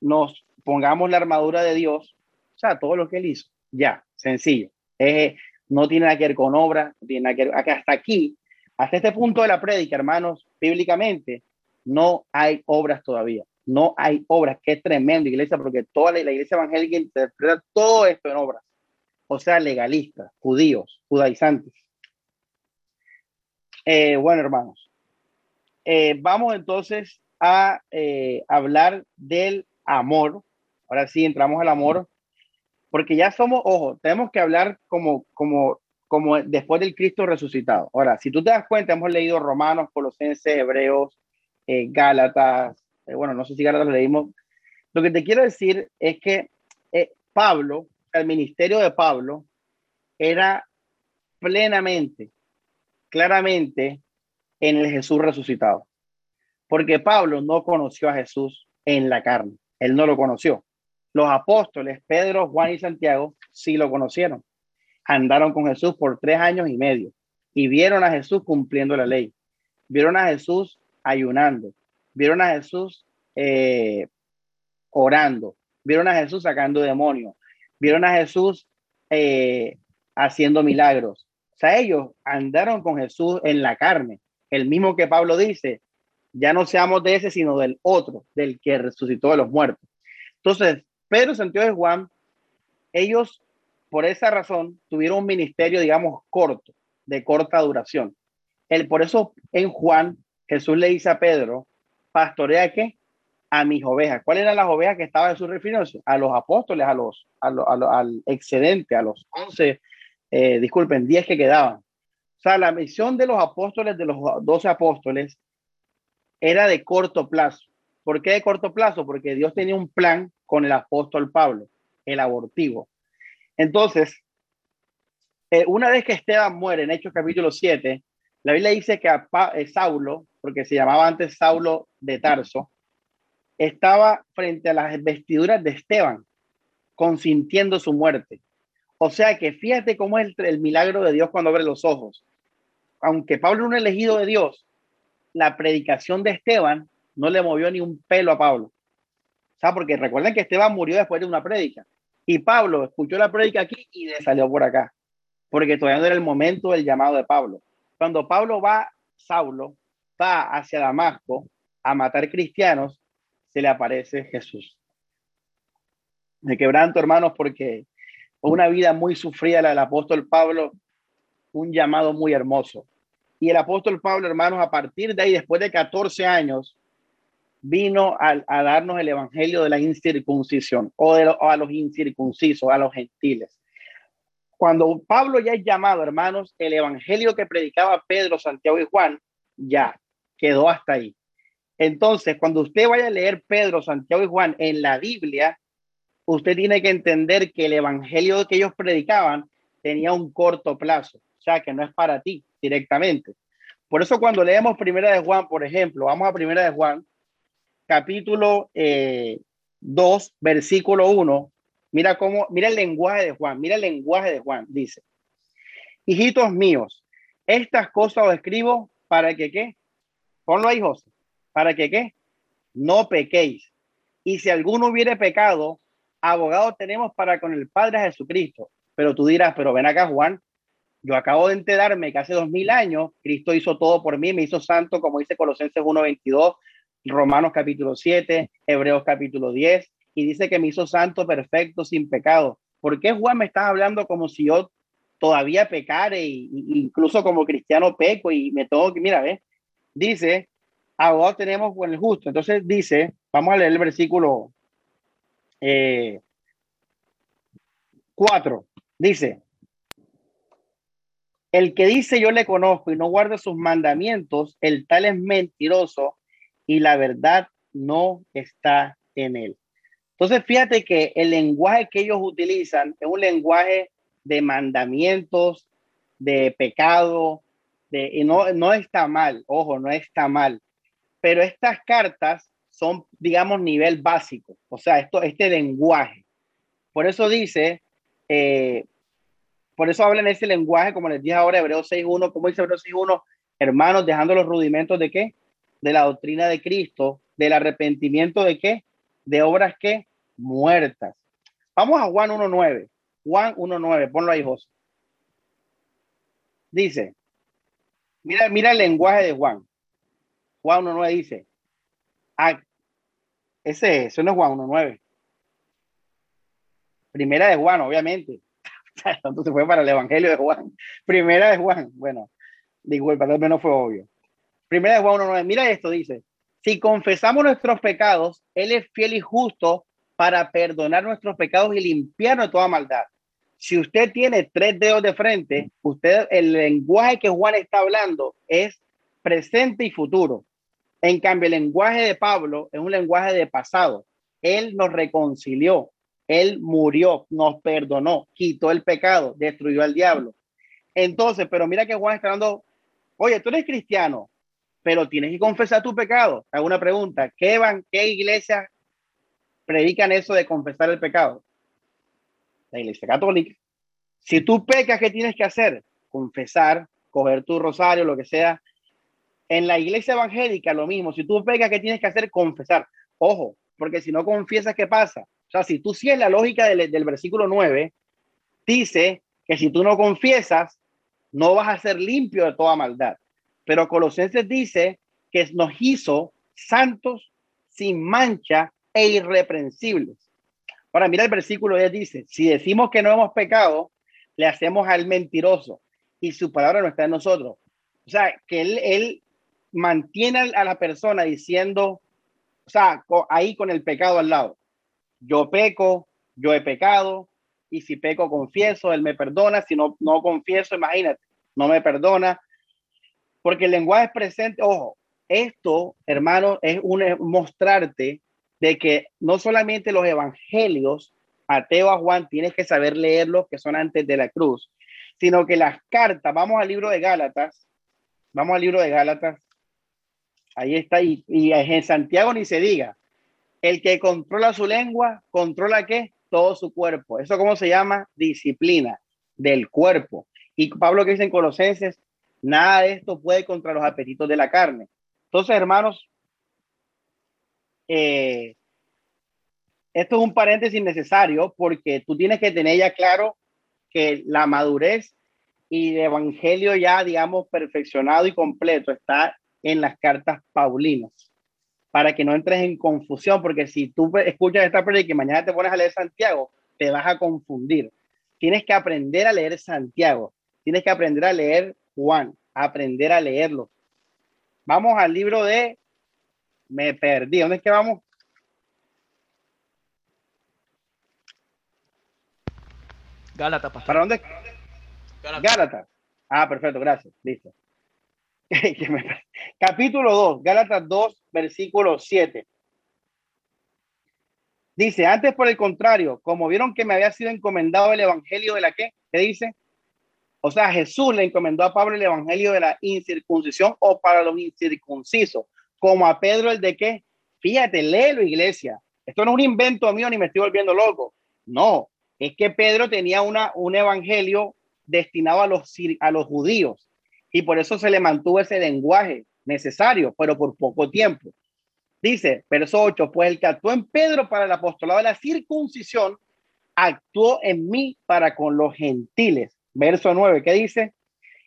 nos pongamos la armadura de Dios, o sea, todo lo que él hizo. Ya, sencillo. No tiene nada que ver con obras, no tiene nada que ver, hasta aquí, hasta este punto de la prédica, hermanos, bíblicamente, no hay obras todavía. No hay obras. Qué tremendo, iglesia, porque toda la, iglesia evangélica interpreta todo esto en obras. O sea, legalistas, judíos, judaizantes. Eh, bueno, hermanos, eh, vamos entonces a eh, hablar del amor. Ahora sí, entramos al amor, porque ya somos, ojo, tenemos que hablar como, como, como después del Cristo resucitado. Ahora, si tú te das cuenta, hemos leído Romanos, Colosenses, Hebreos, eh, Gálatas, eh, bueno, no sé si Gálatas lo leímos. Lo que te quiero decir es que eh, Pablo, el ministerio de Pablo, era plenamente, claramente en el Jesús resucitado. Porque Pablo no conoció a Jesús en la carne, él no lo conoció. Los apóstoles, Pedro, Juan y Santiago, sí lo conocieron. Andaron con Jesús por tres años y medio y vieron a Jesús cumpliendo la ley. Vieron a Jesús ayunando, vieron a Jesús eh, orando, vieron a Jesús sacando demonios, vieron a Jesús eh, haciendo milagros. O sea, ellos andaron con Jesús en la carne. El mismo que Pablo dice, ya no seamos de ese, sino del otro, del que resucitó de los muertos. Entonces, Pedro, Santiago y Juan, ellos, por esa razón, tuvieron un ministerio, digamos, corto, de corta duración. El, por eso en Juan Jesús le dice a Pedro, pastorea qué? A mis ovejas. ¿Cuáles eran las ovejas que estaba Jesús refiriéndose? A los apóstoles, a los, al excedente, a los once, eh, disculpen, diez que quedaban. O sea, la misión de los apóstoles, de los doce apóstoles, era de corto plazo. ¿Por qué de corto plazo? Porque Dios tenía un plan con el apóstol Pablo, el abortivo. Entonces, eh, una vez que Esteban muere en Hechos capítulo 7, la Biblia dice que a eh, Saulo, porque se llamaba antes Saulo de Tarso, estaba frente a las vestiduras de Esteban, consintiendo su muerte. O sea que fíjate cómo es el, milagro de Dios cuando abre los ojos. Aunque Pablo era un elegido de Dios, la predicación de Esteban no le movió ni un pelo a Pablo. Sea, porque recuerden que Esteban murió después de una prédica. Y Pablo escuchó la prédica aquí y le salió por acá. Porque todavía no era el momento del llamado de Pablo. Cuando Pablo va, Saulo, va hacia Damasco a matar cristianos, se le aparece Jesús. Me quebranto, hermanos, porque una vida muy sufrida la del apóstol Pablo, un llamado muy hermoso. Y el apóstol Pablo, hermanos, a partir de ahí, después de 14 años, vino a, darnos el evangelio de la incircuncisión o, de a los incircuncisos, a los gentiles. Cuando Pablo ya es llamado, hermanos, el evangelio que predicaba Pedro, Santiago y Juan, ya quedó hasta ahí. Entonces, cuando usted vaya a leer Pedro, Santiago y Juan en la Biblia, usted tiene que entender que el evangelio que ellos predicaban tenía un corto plazo, o sea, que no es para ti directamente. Por eso cuando leemos Primera de Juan, por ejemplo, vamos a Primera de Juan, capítulo 2, eh, versículo 1, Mira cómo, mira el lenguaje de Juan, mira el lenguaje de Juan. Dice, hijitos míos, estas cosas os escribo para que qué. Ponlo ahí, José. Para que qué. No pequéis. Y si alguno hubiere pecado, abogado tenemos para con el Padre Jesucristo. Pero tú dirás, pero ven acá, Juan, yo acabo de enterarme que hace dos mil años Cristo hizo todo por mí, me hizo santo, como dice Colosenses 1.22, Romanos capítulo 7, Hebreos capítulo 10, y dice que me hizo santo, perfecto, sin pecado. ¿Por qué Juan me está hablando como si yo todavía pecare y, incluso como cristiano peco y me tengo que, mira, ve, dice, abogado tenemos con el justo. Entonces dice, vamos a leer el versículo 4, eh, dice, el que dice yo le conozco y no guarda sus mandamientos, el tal es mentiroso y la verdad no está en él. Entonces, fíjate que el lenguaje que ellos utilizan es un lenguaje de mandamientos, de pecado, de, y no, no está mal, ojo, no está mal, pero estas cartas son, digamos, nivel básico, o sea, esto, este lenguaje. Por eso dice, eh, por eso hablan ese lenguaje, como les dije ahora, Hebreos 6.1, como dice Hebreos 6.1, hermanos, dejando los rudimentos de qué? De la doctrina de Cristo, del arrepentimiento de qué? De obras que muertas. Vamos a Juan 1.9. Juan 1.9, ponlo ahí, José. Dice, mira, mira el lenguaje de Juan. Juan 1.9 dice, ah, ese, eso no es Juan 1.9. Primera de Juan, obviamente. Entonces fue para el Evangelio de Juan. Primera de Juan. Bueno, disculpa, tal vez no fue obvio. Primera de Juan 1.9. Mira esto, dice. Si confesamos nuestros pecados, Él es fiel y justo para perdonar nuestros pecados y limpiarnos de toda maldad. Si usted tiene tres dedos de frente, usted el lenguaje que Juan está hablando es presente y futuro. En cambio, el lenguaje de Pablo es un lenguaje de pasado. Él nos reconcilió, él murió, nos perdonó, quitó el pecado, destruyó al diablo. Entonces, pero mira que Juan está hablando, oye, tú eres cristiano, pero tienes que confesar tu pecado. Hago una pregunta, ¿qué, van, qué iglesia predican eso de confesar el pecado? La iglesia católica. Si tú pecas, ¿qué tienes que hacer? Confesar, coger tu rosario, lo que sea. En la iglesia evangélica, lo mismo. Si tú pecas, ¿qué tienes que hacer? Confesar. Ojo, porque si no confiesas, ¿qué pasa? O sea, si tú sigues la lógica del, del versículo 9, dice que si tú no confiesas, no vas a ser limpio de toda maldad. Pero Colosenses dice que nos hizo santos sin mancha e irreprensibles. Ahora, mira el versículo 10 dice, si decimos que no hemos pecado, le hacemos al mentiroso y su palabra no está en nosotros. O sea, que él, él mantiene a la persona diciendo, o sea, ahí con el pecado al lado. Yo peco, yo he pecado, y si peco confieso, él me perdona, si no, no confieso, imagínate, no me perdona. Porque el lenguaje es presente, ojo, esto, hermano, es un mostrarte de que no solamente los evangelios, Mateo a Juan, tienes que saber leerlos, que son antes de la cruz, sino que las cartas, vamos al libro de Gálatas, vamos al libro de Gálatas, ahí está, y, y en Santiago ni se diga, el que controla su lengua, controla qué? Todo su cuerpo. ¿Eso cómo se llama? Disciplina del cuerpo. Y Pablo que dice en Colosenses, nada de esto puede contra los apetitos de la carne. Entonces, hermanos, eh, esto es un paréntesis necesario porque tú tienes que tener ya claro que la madurez y el evangelio ya, digamos, perfeccionado y completo está en las cartas paulinas para que no entres en confusión, porque si tú escuchas esta prédica y mañana te pones a leer Santiago, te vas a confundir. Tienes que aprender a leer Santiago, tienes que aprender a leer Juan, aprender a leerlo. Vamos al libro de me perdí. ¿Dónde es que vamos? Gálatas, pastor. ¿Para dónde? Gálatas. Ah, perfecto, gracias. Listo. Capítulo 2, Gálatas 2, versículo 7. Dice, antes por el contrario, como vieron que me había sido encomendado el evangelio de la que, ¿qué dice? O sea, Jesús le encomendó a Pablo el evangelio de la incircuncisión o para los incircuncisos como a Pedro el de qué. Fíjate, léelo, iglesia. Esto no es un invento mío ni me estoy volviendo loco. No, es que Pedro tenía una, un evangelio destinado a los, a los judíos y por eso se le mantuvo ese lenguaje necesario, pero por poco tiempo. Dice, verso 8, pues el que actuó en Pedro para el apostolado de la circuncisión, actuó en mí para con los gentiles. Verso 9, ¿qué dice?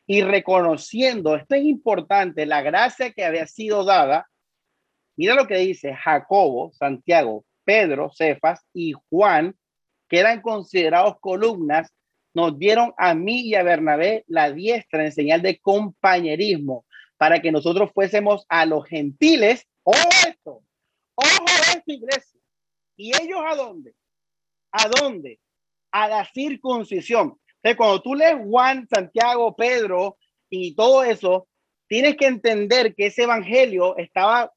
y reconociendo, esto es importante, la gracia que había sido dada, mira lo que dice Jacobo, Santiago, Pedro, Cefas y Juan, que eran considerados columnas, nos dieron a mí y a Bernabé la diestra en señal de compañerismo para que nosotros fuésemos a los gentiles. Ojo esto, ojo esto, iglesia. ¿Y ellos a dónde? ¿A dónde? A la circuncisión. Cuando tú lees Juan, Santiago, Pedro y todo eso, tienes que entender que ese evangelio estaba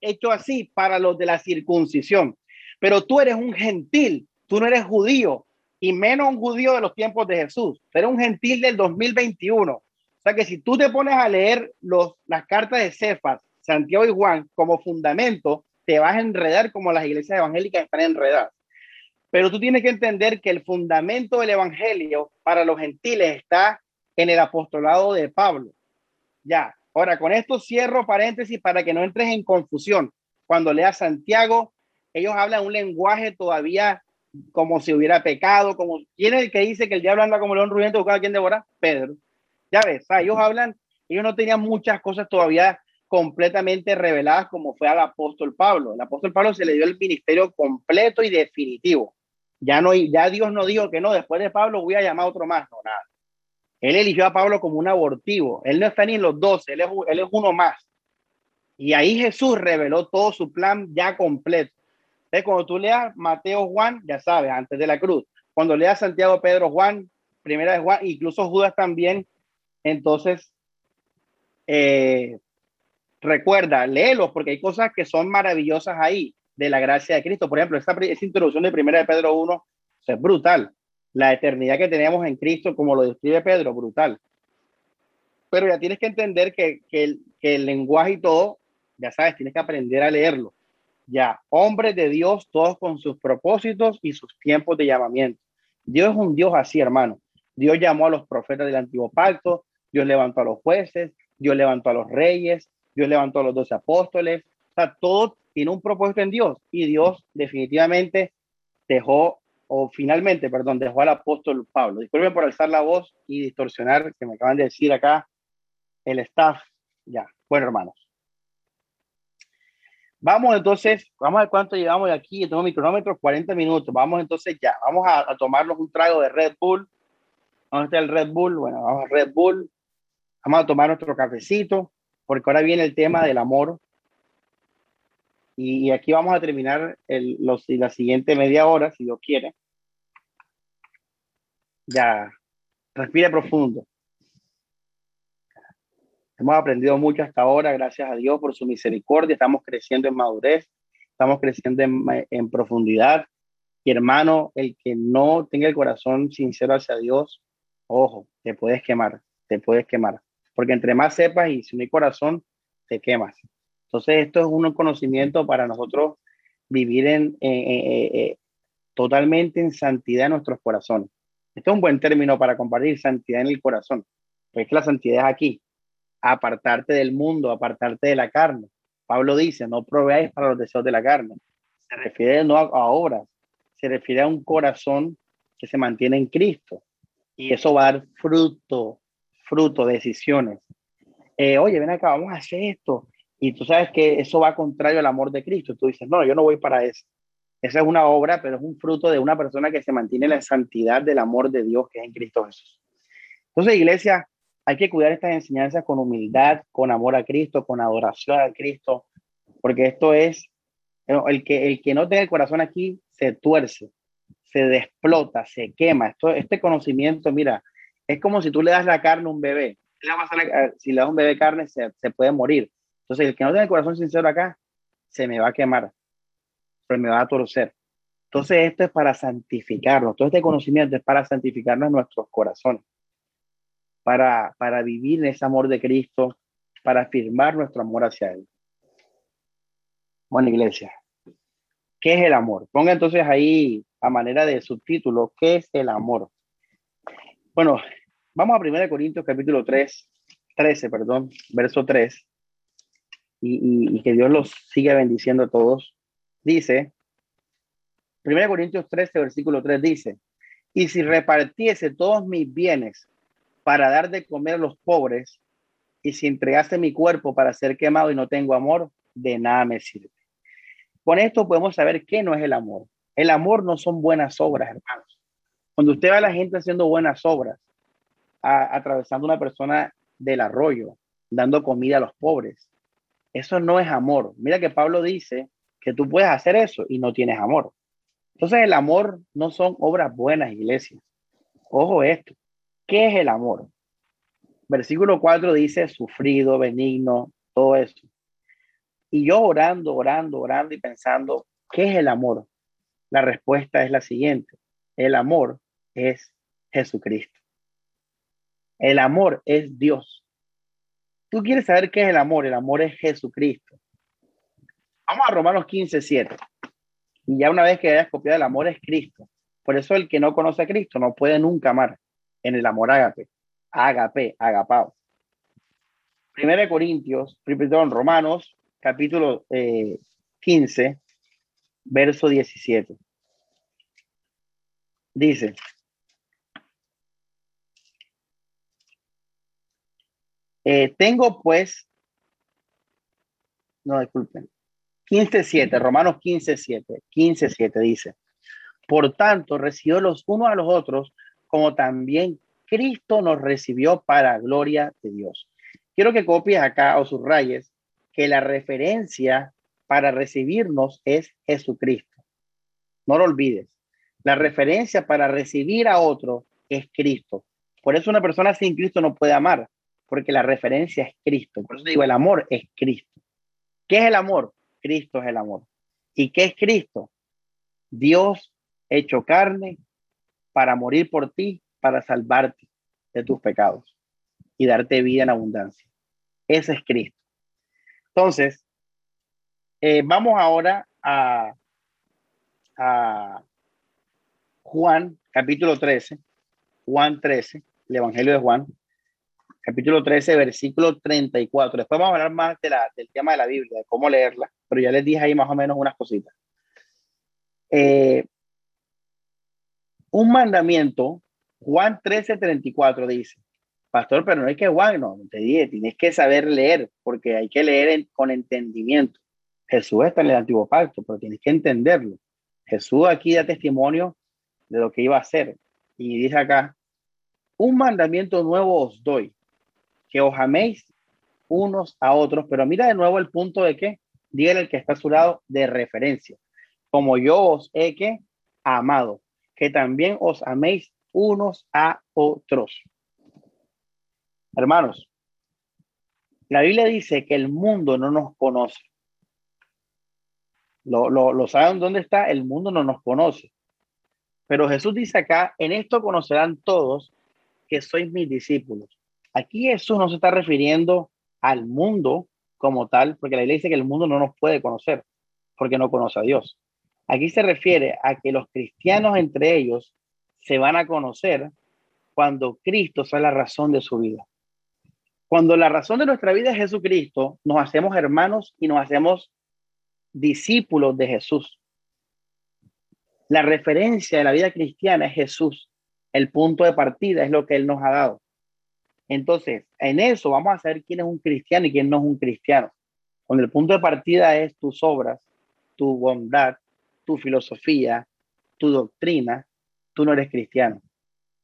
hecho así para los de la circuncisión. Pero tú eres un gentil, tú no eres judío, y menos un judío de los tiempos de Jesús. Tú eres un gentil del 2021. O sea que si tú te pones a leer los, las cartas de Cefas, Santiago y Juan como fundamento, te vas a enredar como las iglesias evangélicas están enredadas. Pero tú tienes que entender que el fundamento del evangelio para los gentiles está en el apostolado de Pablo. Ya, ahora con esto cierro paréntesis para que no entres en confusión. Cuando leas Santiago, ellos hablan un lenguaje todavía como si hubiera pecado, como quién es el que dice que el diablo anda como león rugiente buscando a quien devora, Pedro. Ya ves, ellos hablan, ellos no tenían muchas cosas todavía completamente reveladas como fue al apóstol Pablo. El apóstol Pablo se le dio el ministerio completo y definitivo. Ya no, ya Dios no dijo que no, después de Pablo voy a llamar a otro más, no, nada. Él eligió a Pablo como un abortivo. Él no está ni en los doce, él es, uno más. Y ahí Jesús reveló todo su plan ya completo. Entonces, cuando tú leas Mateo, Juan, ya sabes, antes de la cruz. Cuando leas Santiago, Pedro, Juan, primera de Juan, incluso Judas también, entonces eh, recuerda, léelos porque hay cosas que son maravillosas ahí de la gracia de Cristo. Por ejemplo, esta, introducción de primera de Pedro 1 es brutal. La eternidad que tenemos en Cristo, como lo describe Pedro, brutal. Pero ya tienes que entender que, el, que el lenguaje y todo, ya sabes, tienes que aprender a leerlo. Ya, hombres de Dios, todos con sus propósitos y sus tiempos de llamamiento. Dios es un Dios así, hermano. Dios llamó a los profetas del antiguo pacto, Dios levantó a los jueces, Dios levantó a los reyes, Dios levantó a los doce apóstoles. O sea, todo tiene un propósito en Dios y Dios definitivamente dejó, o finalmente, perdón, dejó al apóstol Pablo. Disculpen por alzar la voz y distorsionar, que me acaban de decir acá el staff. Ya, bueno, hermanos. Vamos entonces, vamos a ver cuánto llevamos de aquí. Tengo mi cronómetro, 40 minutos. Vamos entonces ya, vamos a, a tomarnos un trago de Red Bull. ¿Dónde está Red Bull? Bueno, vamos a Red Bull. Vamos a tomar nuestro cafecito porque ahora viene el tema del amor. Y, aquí vamos a terminar el, la siguiente media hora, si Dios quiere. Ya, respire profundo. Hemos aprendido mucho hasta ahora, gracias a Dios por su misericordia. Estamos creciendo en madurez, estamos creciendo en, en profundidad. Y hermano, el que no tenga el corazón sincero hacia Dios, ojo, te puedes quemar, te puedes quemar porque entre más sepas y si no hay corazón, te quemas. Entonces, esto es un conocimiento para nosotros vivir en, totalmente en santidad en nuestros corazones. Este es un buen término para compartir santidad en el corazón. Pues que la santidad es aquí, apartarte del mundo, apartarte de la carne. Pablo dice, no proveáis para los deseos de la carne. Se refiere no a, a obras, se refiere a un corazón que se mantiene en Cristo. Y eso va a dar fruto fruto, decisiones. Eh, oye, ven acá, vamos a hacer esto. Y tú sabes que eso va contrario al amor de Cristo. Tú dices, no, yo no voy para eso. Esa es una obra, pero es un fruto de una persona que se mantiene en la santidad del amor de Dios que es en Cristo Jesús. Entonces, iglesia, hay que cuidar estas enseñanzas con humildad, con amor a Cristo, con adoración a Cristo, porque esto es, el que, el que no tenga el corazón aquí se tuerce, se desplota, se quema. Esto, este conocimiento, mira, es como si tú le das la carne a un bebé. Si le das un bebé carne, se, puede morir. Entonces, el que no tiene el corazón sincero acá, se me va a quemar, se me va a torcer. Entonces, esto es para santificarnos. Todo este conocimiento es para santificarnos nuestros corazones, para, para vivir ese amor de Cristo, para afirmar nuestro amor hacia Él. Bueno, iglesia, ¿qué es el amor? Ponga entonces ahí a manera de subtítulo, ¿qué es el amor? Bueno, vamos a 1 Corintios capítulo 3, 13, perdón, verso 3, y, que Dios los siga bendiciendo a todos. Dice, 1 Corintios 13, versículo 3 dice, y si repartiese todos mis bienes para dar de comer a los pobres, y si entregase mi cuerpo para ser quemado y no tengo amor, de nada me sirve. Con esto podemos saber qué no es el amor. El amor no son buenas obras, hermanos. Cuando usted ve a la gente haciendo buenas obras, atravesando una persona del arroyo, dando comida a los pobres, eso no es amor. Mira que Pablo dice que tú puedes hacer eso y no tienes amor. Entonces el amor no son obras buenas, iglesias. Ojo esto. ¿Qué es el amor? Versículo 4 dice sufrido, benigno, todo eso. Y yo orando, orando, orando y pensando, ¿qué es el amor? La respuesta es la siguiente. El amor es Jesucristo. El amor es Dios. Tú quieres saber qué es el amor. El amor es Jesucristo. Vamos a Romanos 15, 7. Y ya una vez que hayas copiado el amor es Cristo. Por eso el que no conoce a Cristo no puede nunca amar en el amor ágape. Ágape, agapao. Primera de Corintios, perdón, Romanos, capítulo 15, eh, verso 17. Dice, eh, tengo pues, no disculpen, 15.7, Romanos 15.7, 15.7 dice, por tanto, recibió los unos a los otros, como también Cristo nos recibió para gloria de Dios. Quiero que copies acá o subrayes que la referencia para recibirnos es Jesucristo. No lo olvides. La referencia para recibir a otro es Cristo. Por eso una persona sin Cristo no puede amar, porque la referencia es Cristo. Por eso digo, el amor es Cristo. ¿Qué es el amor? Cristo es el amor. ¿Y qué es Cristo? Dios hecho carne para morir por ti, para salvarte de tus pecados y darte vida en abundancia. Ese es Cristo. Entonces, eh, vamos ahora a, a Juan, capítulo 13, Juan 13, el Evangelio de Juan, capítulo 13, versículo 34. Después vamos a hablar más de la, del tema de la Biblia, de cómo leerla, pero ya les dije ahí más o menos unas cositas. Eh, un mandamiento, Juan 13, 34 dice, pastor, pero no es que Juan, no, te dije, tienes que saber leer, porque hay que leer con entendimiento. Jesús está en el antiguo pacto, pero tienes que entenderlo. Jesús aquí da testimonio de lo que iba a hacer. Y dice acá, un mandamiento nuevo os doy, que os améis unos a otros, pero mira de nuevo el punto de que, dígale el que está a su lado, de referencia, como yo os he que amado que también os améis unos a otros. Hermanos, la Biblia dice que el mundo no nos conoce. Lo, lo, saben dónde está, el mundo no nos conoce. Pero Jesús dice acá, en esto conocerán todos que sois mis discípulos. Aquí Jesús no se está refiriendo al mundo como tal, porque la Biblia dice que el mundo no nos puede conocer, porque no conoce a Dios. Aquí se refiere a que los cristianos entre ellos se van a conocer cuando Cristo sea la razón de su vida. Cuando la razón de nuestra vida es Jesucristo, nos hacemos hermanos y nos hacemos discípulos de Jesús. La referencia de la vida cristiana es Jesús. El punto de partida es lo que Él nos ha dado. Entonces, en eso vamos a saber quién es un cristiano y quién no es un cristiano. Cuando el punto de partida es tus obras, tu bondad, tu filosofía, tu doctrina, tú no eres cristiano.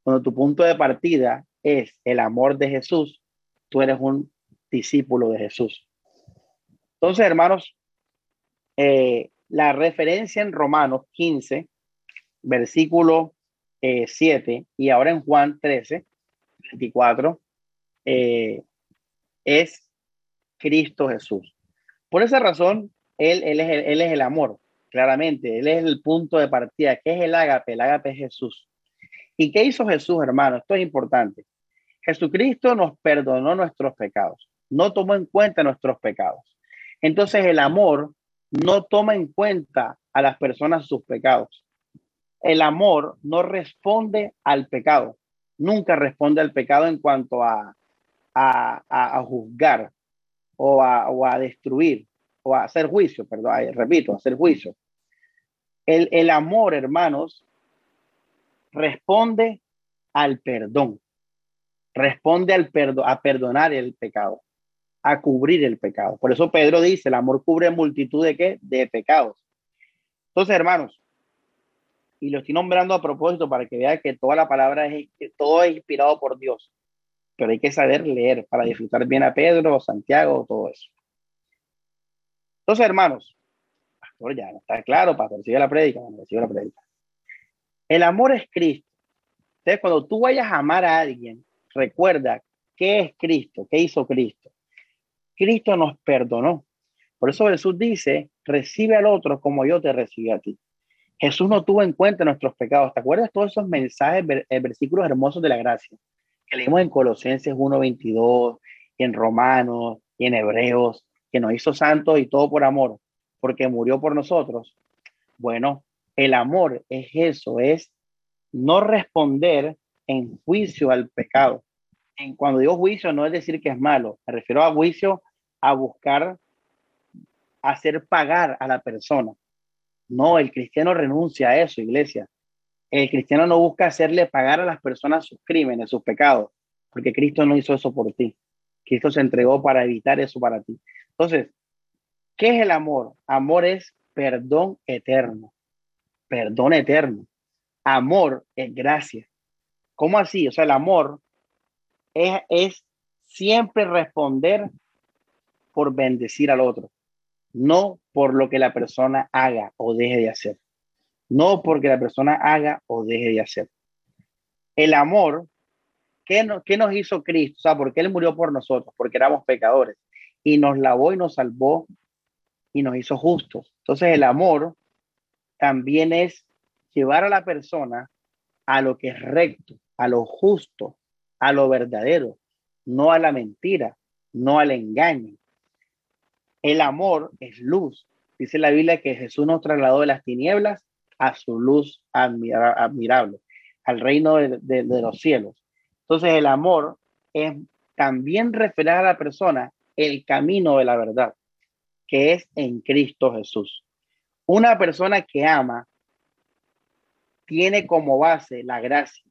Cuando tu punto de partida es el amor de Jesús, tú eres un discípulo de Jesús. Entonces, hermanos, eh, la referencia en Romanos 15, versículo 7, eh, y ahora en Juan 13, 24, eh, es Cristo Jesús. Por esa razón, él, él, es él es el amor claramente. Él es el punto de partida. ¿Qué es el ágape? El ágape es Jesús. ¿Y qué hizo Jesús, hermano? Esto es importante. Jesucristo nos perdonó nuestros pecados. No tomó en cuenta nuestros pecados. Entonces el amor no toma en cuenta a las personas sus pecados. El amor no responde al pecado. Nunca responde al pecado en cuanto a, a, juzgar o a, o a destruir o a hacer juicio, perdón, repito, hacer juicio. El, amor, hermanos, responde al perdón. Responde al perdón, a perdonar el pecado, a cubrir el pecado. Por eso Pedro dice, el amor cubre multitud de qué? De pecados. Entonces, hermanos, y lo estoy nombrando a propósito para que vean que toda la palabra es, todo es inspirado por Dios. Pero hay que saber leer para disfrutar bien a Pedro, Santiago, todo eso. Entonces, hermanos, ya está claro, pastor, sigue la prédica, sigue la prédica. El amor es Cristo. Entonces, cuando tú vayas a amar a alguien, recuerda qué es Cristo, qué hizo Cristo. Cristo nos perdonó. Por eso Jesús dice, recibe al otro como yo te recibí a ti. Jesús no tuvo en cuenta nuestros pecados. ¿Te acuerdas todos esos mensajes, eh, versículos hermosos de la gracia que leímos en Colosenses 1.22, y en Romanos, y en Hebreos, que nos hizo santos y todo por amor, porque murió por nosotros? Bueno, el amor es eso, es no responder en juicio al pecado. En cuando digo juicio, no es decir que es malo, me refiero a juicio a buscar hacer pagar a la persona. No, el cristiano renuncia a eso, iglesia. El cristiano no busca hacerle pagar a las personas sus crímenes, sus pecados, porque Cristo no hizo eso por ti. Cristo se entregó para evitar eso para ti. Entonces, ¿qué es el amor? Amor es perdón eterno. Perdón eterno. Amor es gracia. ¿Cómo así? O sea, el amor es, es siempre responder por bendecir al otro no por lo que la persona haga o deje de hacer, no porque la persona haga o deje de hacer. El amor, ¿qué, nos hizo Cristo? O sea, porque Él murió por nosotros, porque éramos pecadores y nos lavó y nos salvó y nos hizo justos. Entonces el amor también es llevar a la persona a lo que es recto, a lo justo, a lo verdadero, no a la mentira, no al engaño. El amor es luz. Dice la Biblia que Jesús nos trasladó de las tinieblas a su luz admirable, al reino de, los cielos. Entonces el amor es también referir a la persona el camino de la verdad, que es en Cristo Jesús. Una persona que ama tiene como base la gracia,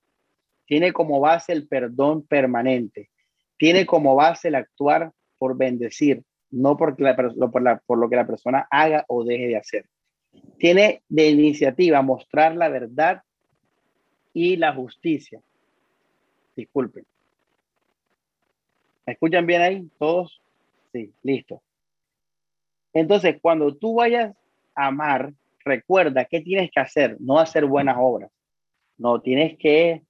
tiene como base el perdón permanente, tiene como base el actuar por bendecir, no por, por, lo que la persona haga o deje de hacer. Tiene de iniciativa mostrar la verdad y la justicia. Disculpen. ¿Me escuchan bien ahí? ¿Todos? Sí, listo. Entonces, cuando tú vayas a amar, recuerda qué tienes que hacer, no hacer buenas obras. No, tienes que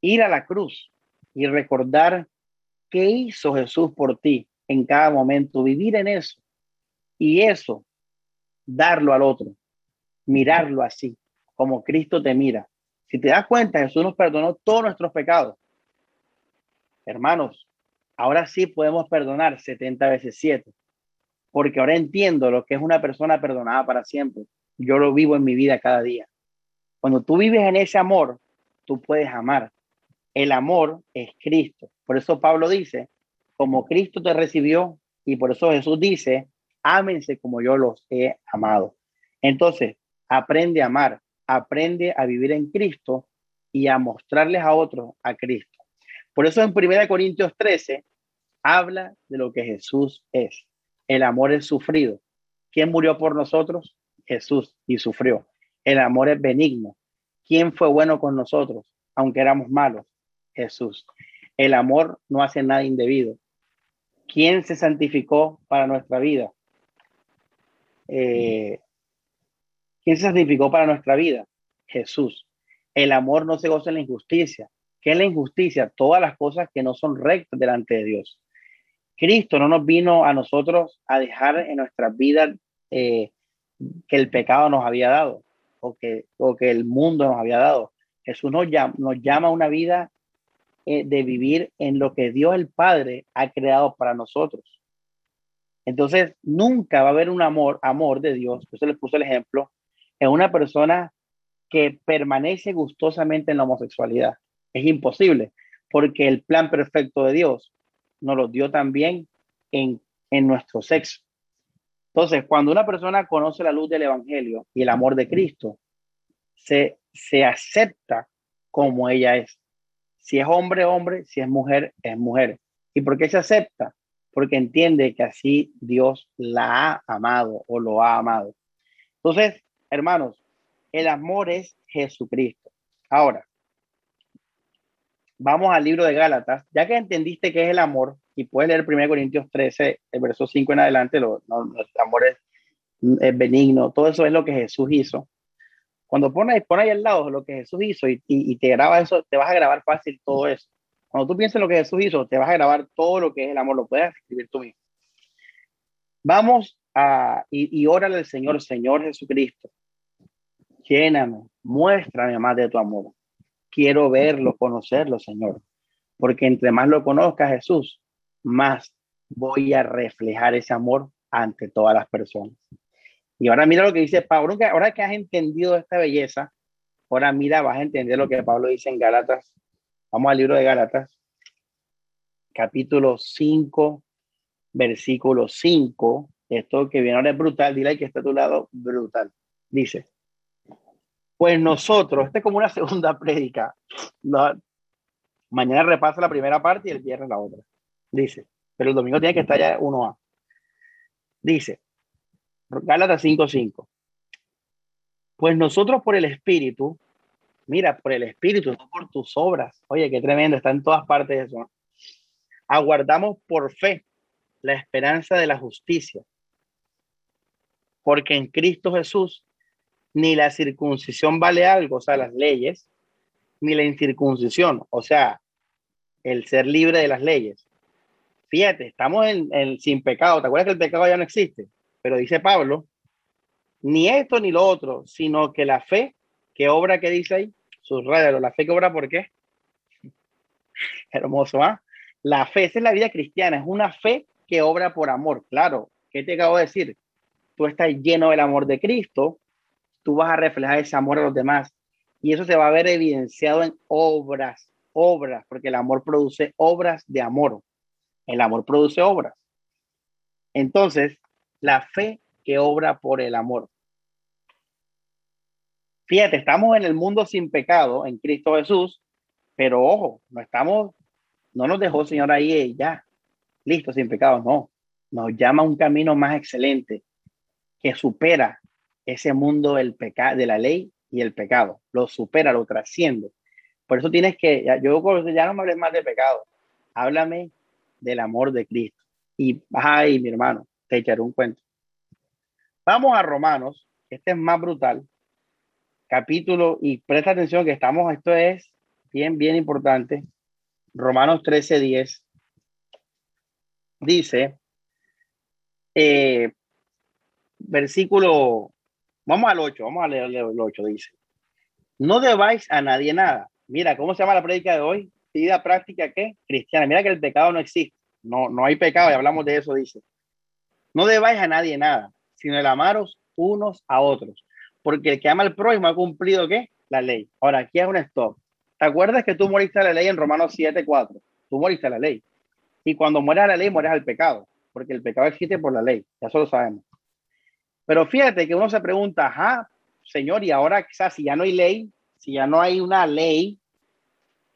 ir a la cruz y recordar qué hizo Jesús por ti en cada momento, vivir en eso y eso, darlo al otro, mirarlo así, como Cristo te mira. Si te das cuenta, Jesús nos perdonó todos nuestros pecados. Hermanos, ahora sí podemos perdonar 70 veces 7, porque ahora entiendo lo que es una persona perdonada para siempre. Yo lo vivo en mi vida cada día. Cuando tú vives en ese amor, tú puedes amar. El amor es Cristo. Por eso Pablo dice, como Cristo te recibió y por eso Jesús dice, ámense como yo los he amado. Entonces, aprende a amar, aprende a vivir en Cristo y a mostrarles a otros a Cristo. Por eso en 1 Corintios 13 habla de lo que Jesús es. El amor es sufrido. ¿Quién murió por nosotros? Jesús y sufrió. El amor es benigno. ¿Quién fue bueno con nosotros, aunque éramos malos? Jesús. El amor no hace nada indebido. ¿Quién se santificó para nuestra vida? Eh, ¿Quién se santificó para nuestra vida? Jesús. El amor no se goza en la injusticia. ¿Qué es la injusticia? Todas las cosas que no son rectas delante de Dios. Cristo no nos vino a nosotros a dejar en nuestras vidas eh, que el pecado nos había dado o que, o que el mundo nos había dado. Jesús nos llama, nos llama a una vida eh, de vivir en lo que Dios el Padre ha creado para nosotros. Entonces, nunca va a haber un amor, amor de Dios, eso les puse el ejemplo, en una persona que permanece gustosamente en la homosexualidad. Es imposible, porque el plan perfecto de Dios nos lo dio también en, en nuestro sexo. Entonces, cuando una persona conoce la luz del Evangelio y el amor de Cristo, se, se acepta como ella es. Si es hombre, hombre, si es mujer, es mujer. ¿Y por qué se acepta? Porque entiende que así Dios la ha amado o lo ha amado. Entonces, hermanos, el amor es Jesucristo. Ahora, vamos al libro de Gálatas. Ya que entendiste qué es el amor, y puedes leer 1 Corintios 13, el verso 5 en adelante, lo, el amor es benigno, todo eso es lo que Jesús hizo. Cuando pones, ahí al lado lo que Jesús hizo y, te graba eso, te vas a grabar fácil todo eso. Cuando tú piensas en lo que Jesús hizo, te vas a grabar todo lo que es el amor, lo puedes escribir tú mismo. Vamos a, y, y órale al Señor, Señor Jesucristo, lléname, muéstrame más de tu amor. Quiero verlo, conocerlo, Señor. Porque entre más lo conozca Jesús, más voy a reflejar ese amor ante todas las personas. Y ahora mira lo que dice Pablo. Ahora que has entendido esta belleza, ahora mira, vas a entender lo que Pablo dice en Gálatas. Vamos al libro de Gálatas, capítulo 5, versículo 5. Esto que viene ahora es brutal. Dile que está a tu lado, brutal. Dice, pues nosotros, este es como una segunda prédica. mañana repasa la primera parte y el viernes la otra. Dice, pero el domingo tiene que estar ya 1A. Dice, Gálatas 5:5. Pues nosotros por el Espíritu, mira, por el Espíritu, no por tus obras. Oye, qué tremendo, está en todas partes eso. Aguardamos por fe la esperanza de la justicia. Porque en Cristo Jesús ni la circuncisión vale algo, o sea, las leyes, ni la incircuncisión, o sea, el ser libre de las leyes. Fíjate, estamos en, sin pecado. ¿Te acuerdas que el pecado ya no existe? Pero dice Pablo, ni esto ni lo otro, sino que la fe que obra, que dice ahí, subrayalo, la fe que obra, ¿por qué? Hermoso, ¿ah? La fe, esa es la vida cristiana, es una fe que obra por amor. Claro, ¿qué te acabo de decir? Tú estás lleno del amor de Cristo, tú vas a reflejar ese amor a los demás. Y eso se va a ver evidenciado en obras, obras, porque el amor produce obras de amor. El amor produce obras. Entonces, la fe que obra por el amor. Fíjate, estamos en el mundo sin pecado, en Cristo Jesús, pero ojo, no estamos, no nos dejó Señor ahí ya, listo, sin pecado, no. Nos llama a un camino más excelente que supera ese mundo del de la ley y el pecado. Lo supera, lo trasciende. Por eso tienes que, yo ya no me hables más de pecado, háblame del amor de Cristo. Y, ay, mi hermano, te echaré un cuento. Vamos a Romanos, este es más brutal, capítulo, y presta atención que estamos, esto es bien, bien importante. Romanos 13, 10 dice, eh, versículo Vamos al 8, vamos a leer el 8, dice. No debáis a nadie nada. Mira, ¿cómo se llama la prédica de hoy? Vida práctica, ¿qué? Cristiana. Mira que el pecado no existe. No, no hay pecado y hablamos de eso, dice. No debáis a nadie nada, sino el amaros unos a otros. Porque el que ama al prójimo ha cumplido, ¿qué? La ley. Ahora, aquí es un stop. ¿Te acuerdas que tú moriste a la ley en Romanos 7, 4? Tú moriste a la ley. Y cuando mueres a la ley, mueres al pecado. Porque el pecado existe por la ley. Ya eso lo sabemos. Pero fíjate que uno se pregunta, ajá, señor, y ahora quizás si ya no hay ley, si ya no hay una ley,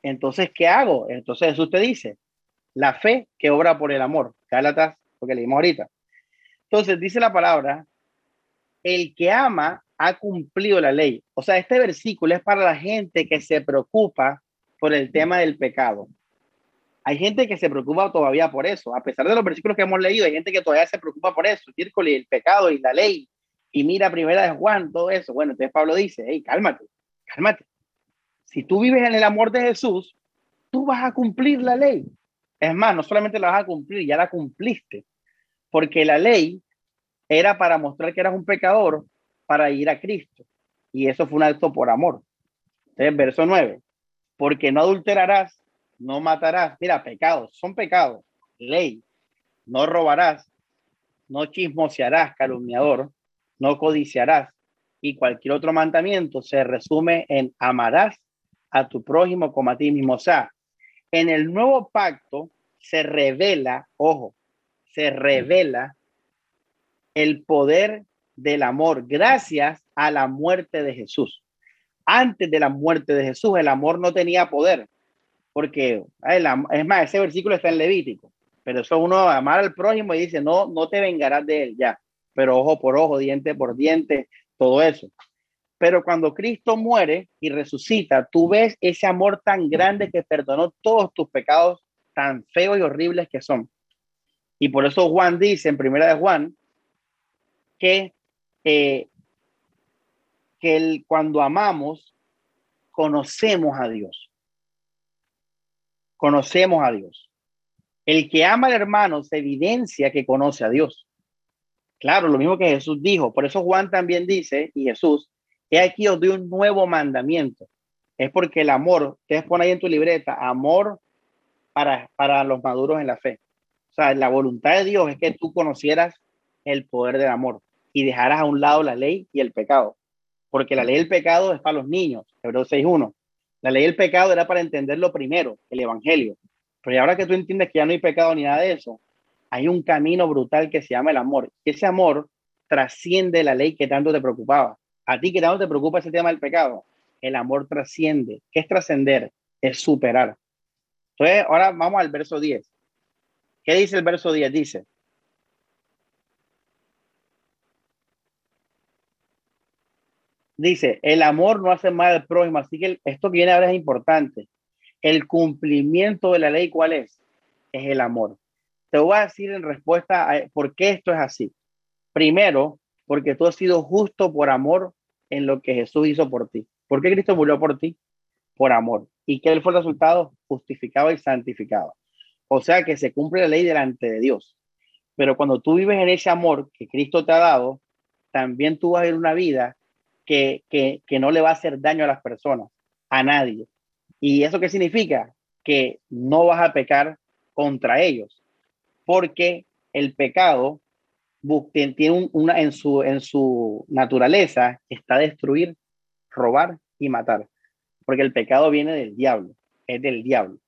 entonces, ¿qué hago? Entonces Jesús te dice, la fe que obra por el amor. Gálatas, porque leímos ahorita. Entonces dice la palabra, el que ama ha cumplido la ley. O sea, este versículo es para la gente que se preocupa por el tema del pecado. Hay gente que se preocupa todavía por eso, a pesar de los versículos que hemos leído, hay gente que todavía se preocupa por eso, y el pecado y la ley, y mira primera de Juan, todo eso. Bueno, entonces Pablo dice, hey, cálmate, cálmate. Si tú vives en el amor de Jesús, tú vas a cumplir la ley. Es más, no solamente la vas a cumplir, ya la cumpliste, porque la ley era para mostrar que eras un pecador para ir a Cristo. Y eso fue un acto por amor. Entonces, verso 9, porque no adulterarás, no matarás. Mira, pecados, son pecados. Ley, no robarás, no chismosearás, calumniador, no codiciarás. Y cualquier otro mandamiento se resume en amarás a tu prójimo como a ti mismo. O sea, en el nuevo pacto se revela, ojo, se revela el poder del amor gracias a la muerte de Jesús. Antes de la muerte de Jesús, el amor no tenía poder porque es más, ese versículo está en Levítico, pero eso uno amar al prójimo y dice, no, no te vengarás de él ya, pero ojo por ojo, diente por diente, todo eso. Pero cuando Cristo muere y resucita, tú ves ese amor tan grande que perdonó todos tus pecados tan feos y horribles que son. Y por eso Juan dice en primera de Juan que, que el, cuando amamos, conocemos a Dios conocemos a Dios. El que ama al hermano se evidencia que conoce a Dios. Claro, lo mismo que Jesús dijo. Por eso Juan también dice, y Jesús, que aquí os doy un nuevo mandamiento. Es porque el amor, ustedes ponen ahí en tu libreta, amor para, para los maduros en la fe. O sea, la voluntad de Dios es que tú conocieras el poder del amor y dejaras a un lado la ley y el pecado. Porque la ley del pecado es para los niños, Hebreos 6.1. La ley del pecado era para entender lo primero, el evangelio. Pero ahora que tú entiendes que ya no hay pecado ni nada de eso, hay un camino brutal que se llama el amor. Y ese amor trasciende la ley que tanto te preocupaba. A ti que tanto te preocupa ese tema del pecado, el amor trasciende. ¿Qué es trascender? Es superar. Entonces, ahora vamos al verso 10. ¿Qué dice el verso 10? Dice, dice, el amor no hace mal al prójimo, así que esto que viene ahora es importante. El cumplimiento de la ley, ¿cuál es? Es el amor. Te voy a decir en respuesta a por qué esto es así. Primero, porque tú has sido justo por amor en lo que Jesús hizo por ti. ¿Por qué Cristo murió por ti? Por amor. ¿Y qué fue el resultado? Justificado y santificado. O sea que se cumple la ley delante de Dios. Pero cuando tú vives en ese amor que Cristo te ha dado, también tú vas a vivir una vida que, que, que no le va a hacer daño a las personas, a nadie. ¿Y eso qué significa? Que no vas a pecar contra ellos, porque el pecado tiene una en su, en su naturaleza está destruir, robar y matar, porque el pecado viene del diablo, es del diablo.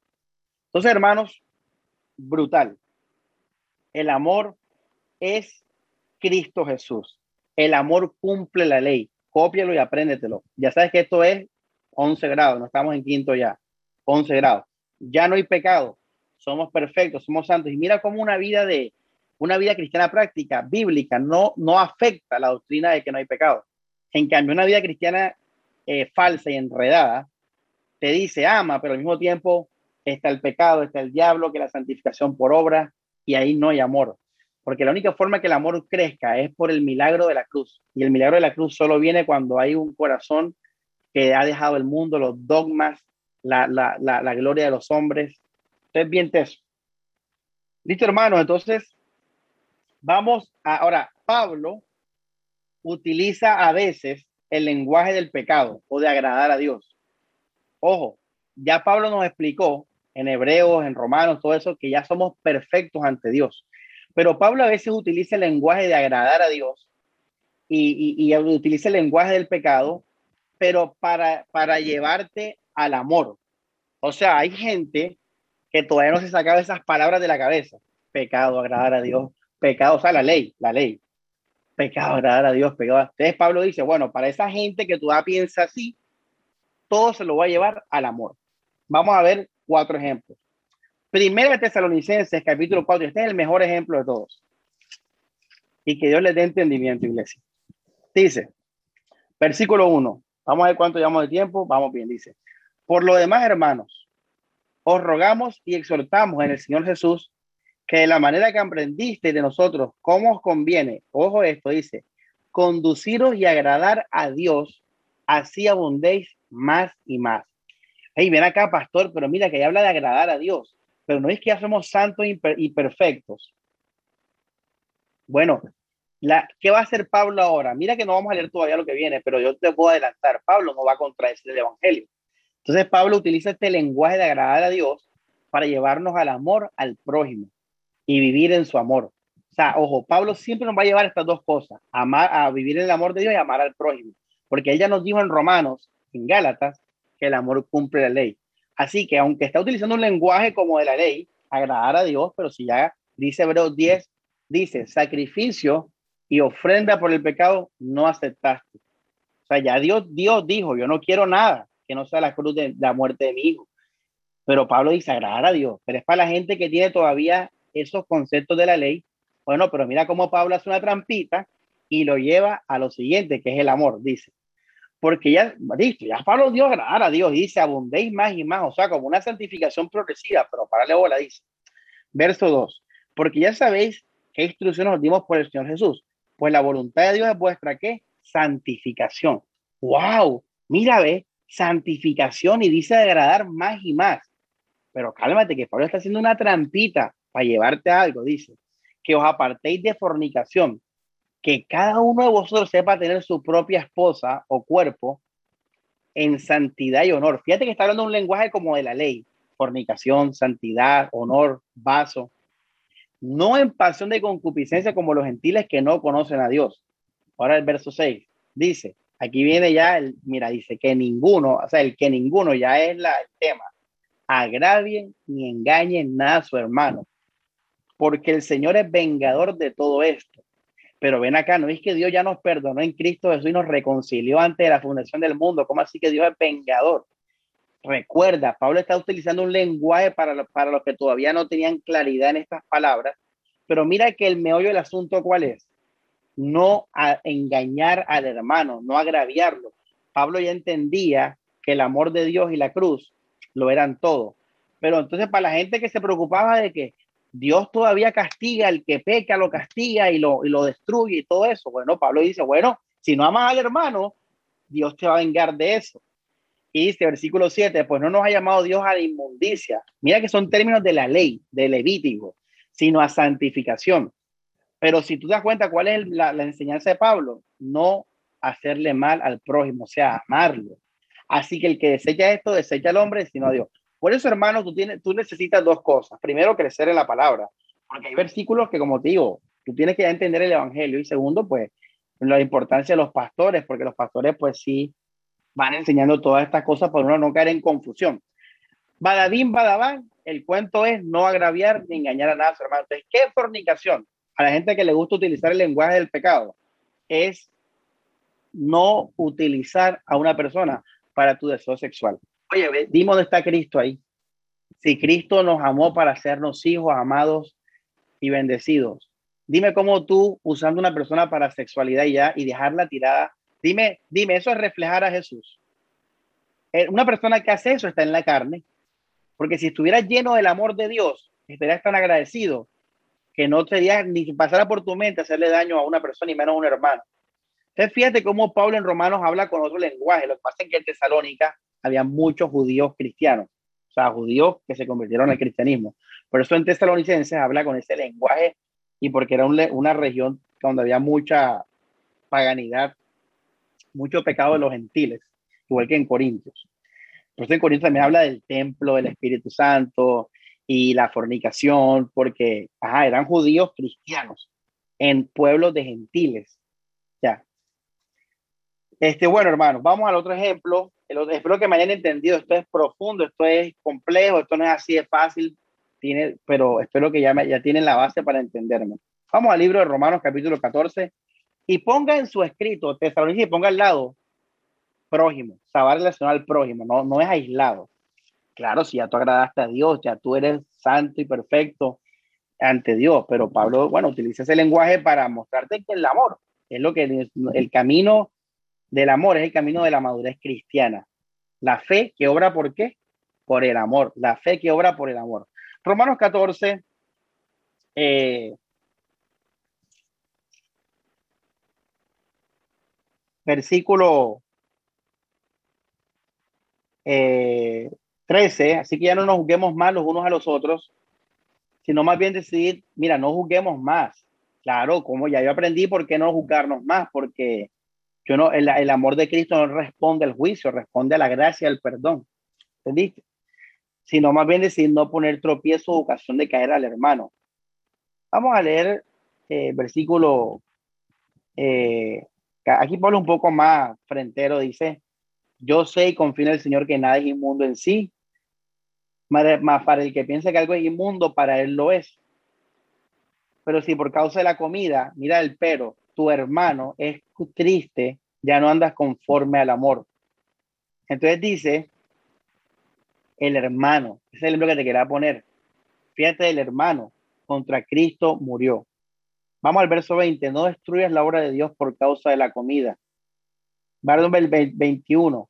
Entonces, hermanos, brutal. El amor es Cristo Jesús. El amor cumple la ley. Cópialo y apréndetelo. Ya sabes que esto es 11 grados, no estamos en quinto ya. 11 grados. Ya no hay pecado. Somos perfectos, somos santos. Y mira cómo una vida de, una vida cristiana práctica, bíblica, no, no afecta la doctrina de que no hay pecado. En cambio, una vida cristiana eh, falsa y enredada te dice ama, pero al mismo tiempo está el pecado, está el diablo, que la santificación por obra, y ahí no hay amor. Porque la única forma que el amor crezca es por el milagro de la cruz. Y el milagro de la cruz solo viene cuando hay un corazón que ha dejado el mundo, los dogmas, la, la, la, la gloria de los hombres. Entonces, bien teso. Listo, hermano. Entonces, Vamos ahora, Pablo utiliza a veces el lenguaje del pecado o de agradar a Dios. Ojo, ya Pablo nos explicó en Hebreos, en Romanos, todo eso, que ya somos perfectos ante Dios. Pero Pablo a veces utiliza el lenguaje de agradar a Dios y, y, utiliza el lenguaje del pecado, pero para, para llevarte al amor. O sea, hay gente que todavía no se sacaba esas palabras de la cabeza. Pecado, agradar a Dios, pecado, o sea, la ley, la ley. Pecado, agradar a Dios, pecado. Entonces Pablo dice, bueno, para esa gente que tú piensa así, todo se lo va a llevar al amor. Vamos a ver cuatro ejemplos. Primera Tesalonicenses, capítulo 4, este es el mejor ejemplo de todos. Y que Dios les dé entendimiento, iglesia. Dice, versículo 1, vamos a ver cuánto llevamos de tiempo, vamos bien, dice. Por lo demás, hermanos, os rogamos y exhortamos en el Señor Jesús que de la manera que aprendiste de nosotros, cómo os conviene, ojo esto, dice, conduciros y agradar a Dios, así abundéis más y más. Hey, ven acá, pastor, pero mira que ya habla de agradar a Dios, pero no es que ya somos santos y perfectos. Bueno, la, ¿qué va a hacer Pablo ahora? Mira que no vamos a leer todavía lo que viene, pero yo te puedo adelantar, Pablo no va a contradecir el Evangelio. Entonces Pablo utiliza este lenguaje de agradar a Dios para llevarnos al amor al prójimo y vivir en su amor. O sea, ojo, Pablo siempre nos va a llevar estas dos cosas, amar, a vivir en el amor de Dios y amar al prójimo, porque ella nos dijo en Romanos, en Gálatas, que el amor cumple la ley. Así que aunque está utilizando un lenguaje como de la ley, agradar a Dios, pero si ya dice Hebreos 10, dice sacrificio y ofrenda por el pecado, no aceptaste. O sea, ya Dios, Dios dijo, yo no quiero nada que no sea la cruz de, la muerte de mi hijo. Pero Pablo dice agradar a Dios, pero es para la gente que tiene todavía esos conceptos de la ley. Bueno, pero mira cómo Pablo hace una trampita y lo lleva a lo siguiente, que es el amor, dice. Porque ya, listo, ya Pablo dio agradar a Dios, dice, abundéis más y más, o sea, como una santificación progresiva, pero para bola, dice. Verso 2, porque ya sabéis qué instrucciones nos dimos por el Señor Jesús. Pues la voluntad de Dios es vuestra, ¿qué? Santificación. ¡Wow! Mira, ve, santificación y dice agradar más y más. Pero cálmate, que Pablo está haciendo una trampita para llevarte a algo, dice, que os apartéis de fornicación. Que cada uno de vosotros sepa tener su propia esposa o cuerpo en santidad y honor. Fíjate que está hablando un lenguaje como de la ley, fornicación, santidad, honor, vaso. No en pasión de concupiscencia como los gentiles que no conocen a Dios. Ahora el verso 6 dice, aquí viene ya el, mira, dice que ninguno, o sea, el que ninguno ya es la, el tema, agravien ni engañen nada a su hermano, porque el Señor es vengador de todo esto. Pero ven acá, no es que Dios ya nos perdonó en Cristo Jesús y nos reconcilió antes de la fundación del mundo. ¿Cómo así que Dios es vengador? Recuerda, Pablo está utilizando un lenguaje para, para los que todavía no tenían claridad en estas palabras, pero mira que el meollo del asunto cuál es. No engañar al hermano, no agraviarlo. Pablo ya entendía que el amor de Dios y la cruz lo eran todo. Pero entonces para la gente que se preocupaba de que Dios todavía castiga al que peca, lo castiga y lo, y lo destruye y todo eso. Bueno, Pablo dice, bueno, si no amas al hermano, Dios te va a vengar de eso. Y dice, versículo 7, pues no nos ha llamado Dios a la inmundicia. Mira que son términos de la ley, de Levítico, sino a santificación. Pero si tú te das cuenta cuál es la, la enseñanza de Pablo, no hacerle mal al prójimo, o sea, amarlo. Así que el que desecha esto, desecha al hombre, sino a Dios. Por eso, hermano, tú, tienes, tú necesitas dos cosas. Primero, crecer en la palabra, porque hay versículos que, como te digo, tú tienes que entender el Evangelio. Y segundo, pues, la importancia de los pastores, porque los pastores, pues sí, van enseñando todas estas cosas para uno no caer en confusión. Badabín, badabán, el cuento es no agraviar ni engañar a nadie, hermano. Entonces, ¿qué fornicación? A la gente que le gusta utilizar el lenguaje del pecado, es no utilizar a una persona para tu deseo sexual. Oye, dime dónde está Cristo ahí. Si Cristo nos amó para hacernos hijos amados y bendecidos, dime cómo tú, usando una persona para sexualidad y ya y dejarla tirada, dime, dime, eso es reflejar a Jesús. Eh, una persona que hace eso está en la carne, porque si estuviera lleno del amor de Dios, estarías tan agradecido que no sería ni pasara por tu mente hacerle daño a una persona y menos a un hermano. Entonces, fíjate cómo Pablo en Romanos habla con otro lenguaje. Lo que pasa es que en Tesalónica había muchos judíos cristianos, o sea, judíos que se convirtieron al cristianismo. Por eso en Tesalonicenses habla con ese lenguaje y porque era una región donde había mucha paganidad, mucho pecado de los gentiles, igual que en Corintios. Por en Corintios también habla del templo, del Espíritu Santo y la fornicación, porque ajá, eran judíos cristianos en pueblos de gentiles. Ya. Este, bueno, hermanos, vamos al otro ejemplo espero que me hayan entendido, esto es profundo, esto es complejo, esto no es así de fácil, tiene, pero espero que ya, ya tienen la base para entenderme. Vamos al libro de Romanos capítulo 14 y ponga en su escrito, Tesalonicenses, y ponga al lado prójimo, saber relacionado al prójimo, no, no es aislado. Claro, si ya tú agradaste a Dios, ya tú eres santo y perfecto ante Dios, pero Pablo, bueno, utiliza ese lenguaje para mostrarte que el amor es lo que el camino del amor es el camino de la madurez cristiana. La fe que obra por qué? Por el amor. La fe que obra por el amor. Romanos 14. Eh, versículo 13, eh, así que ya no nos juzguemos más los unos a los otros, sino más bien decidir, mira, no juzguemos más. Claro, como ya yo aprendí, ¿por qué no juzgarnos más? Porque yo no, el, el, amor de Cristo no responde al juicio, responde a la gracia, al perdón. ¿Entendiste? Sino más bien decir no poner tropiezo o ocasión de caer al hermano. Vamos a leer eh, versículo. Eh, aquí Pablo un poco más frentero dice: Yo sé y confío en el Señor que nada es inmundo en sí, más para el que piensa que algo es inmundo, para él lo es. Pero si por causa de la comida, mira el pero, tu hermano es triste, ya no andas conforme al amor. Entonces dice, el hermano, ese es el ejemplo que te quería poner. Fíjate, el hermano contra Cristo murió. Vamos al verso 20, no destruyas la obra de Dios por causa de la comida. Perdón, el 21.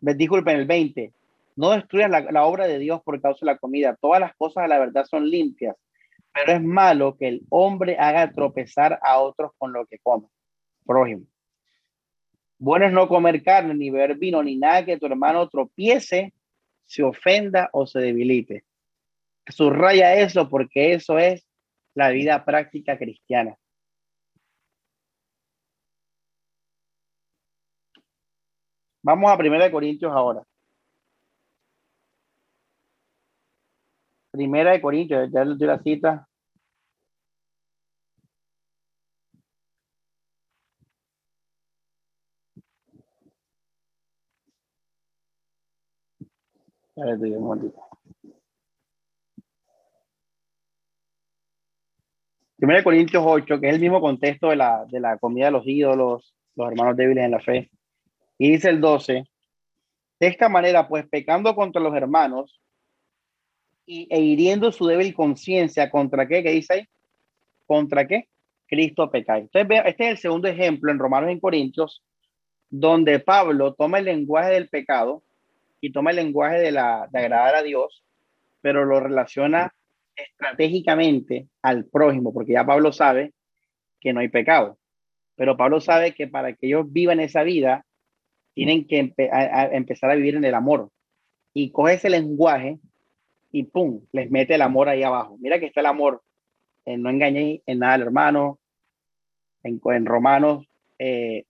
Disculpen, el 20. No destruyas la, obra de Dios por causa de la comida. Todas las cosas de la verdad son limpias pero es malo que el hombre haga tropezar a otros con lo que come prójimo. Bueno es no comer carne, ni beber vino, ni nada que tu hermano tropiece, se ofenda o se debilite. Subraya eso porque eso es la vida práctica cristiana. Vamos a 1 Corintios ahora. Primera de Corintios, ya les doy la cita. De Corintios 8, que es el mismo contexto de la, de la comida de los ídolos, los hermanos débiles en la fe. Y dice el 12, de esta manera, pues pecando contra los hermanos y, e hiriendo su débil conciencia, ¿contra qué? ¿Qué dice ahí? ¿Contra qué? Cristo peca. Entonces, este es el segundo ejemplo en Romanos en Corintios, donde Pablo toma el lenguaje del pecado y toma el lenguaje de, la, de agradar a Dios, pero lo relaciona estratégicamente al prójimo, porque ya Pablo sabe que no hay pecado, pero Pablo sabe que para que ellos vivan esa vida, tienen que empezar a vivir en el amor. Y coge ese lenguaje y pum, les mete el amor ahí abajo. Mira que está el amor. en no engañéis en nada al hermano. En, en Romanos, eh,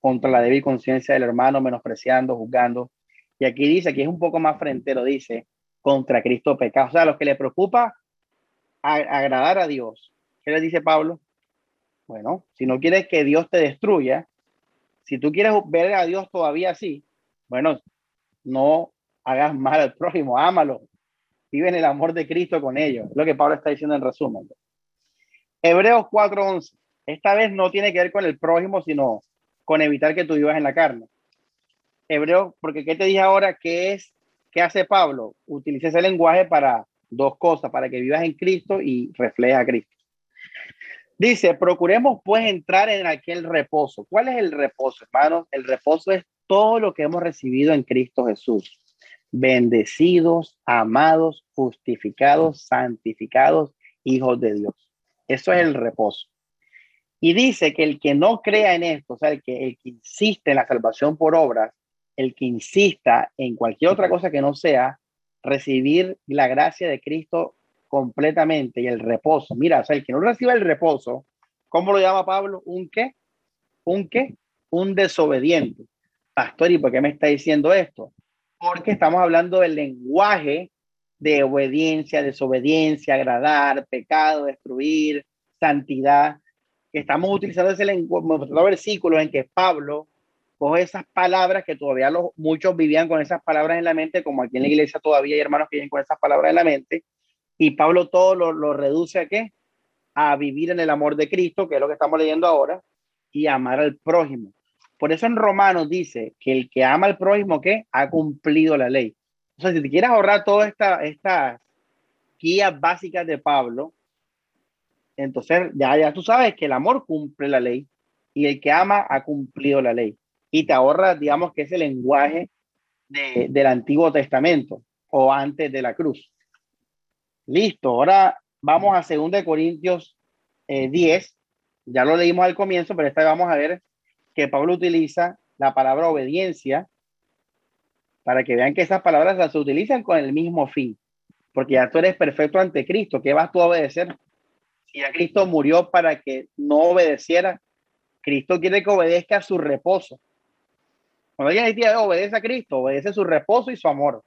contra la débil conciencia del hermano, menospreciando, juzgando. Y aquí dice, aquí es un poco más frentero, dice, contra Cristo pecado. O sea, los que le preocupa agradar a Dios. ¿Qué le dice Pablo? Bueno, si no quieres que Dios te destruya, si tú quieres ver a Dios todavía así, bueno, no hagas mal al prójimo, ámalo. Vive en el amor de Cristo con ellos. lo que Pablo está diciendo en resumen. Hebreos 4:11. Esta vez no tiene que ver con el prójimo, sino con evitar que tú vivas en la carne. Hebreos, porque ¿qué te dije ahora? ¿Qué es? ¿Qué hace Pablo? Utiliza ese lenguaje para dos cosas, para que vivas en Cristo y refleja a Cristo. Dice, procuremos pues entrar en aquel reposo. ¿Cuál es el reposo, hermanos? El reposo es todo lo que hemos recibido en Cristo Jesús. Bendecidos, amados, justificados, santificados, hijos de Dios. Eso es el reposo. Y dice que el que no crea en esto, o sea, el que, el que insiste en la salvación por obras, el que insista en cualquier otra cosa que no sea recibir la gracia de Cristo completamente y el reposo. Mira, o sea, el que no reciba el reposo, ¿cómo lo llama Pablo? ¿Un qué? ¿Un qué? Un desobediente. Pastor, ¿y por qué me está diciendo esto? Porque estamos hablando del lenguaje de obediencia, desobediencia, agradar, pecado, destruir, santidad. Estamos utilizando ese lenguaje, versículos en que Pablo coge esas palabras que todavía los, muchos vivían con esas palabras en la mente, como aquí en la iglesia todavía hay hermanos que viven con esas palabras en la mente, y Pablo todo lo, lo, reduce a qué? A vivir en el amor de Cristo, que es lo que estamos leyendo ahora, y amar al prójimo. Por eso en Romanos dice que el que ama al prójimo, ¿qué? Ha cumplido la ley. O sea, si te quieres ahorrar todas estas esta guías básicas de Pablo, entonces ya, ya tú sabes que el amor cumple la ley y el que ama ha cumplido la ley. Y te ahorras, digamos, que es el lenguaje de, del Antiguo Testamento o antes de la cruz. Listo, ahora vamos a 2 Corintios 10. Eh, ya lo leímos al comienzo, pero esta vez vamos a ver que Pablo utiliza la palabra obediencia para que vean que esas palabras las utilizan con el mismo fin. Porque ya tú eres perfecto ante Cristo. ¿Qué vas tú a obedecer? Si ya Cristo murió para que no obedeciera, Cristo quiere que obedezca a su reposo. Cuando alguien dice obedece a Cristo, obedece su reposo y su amor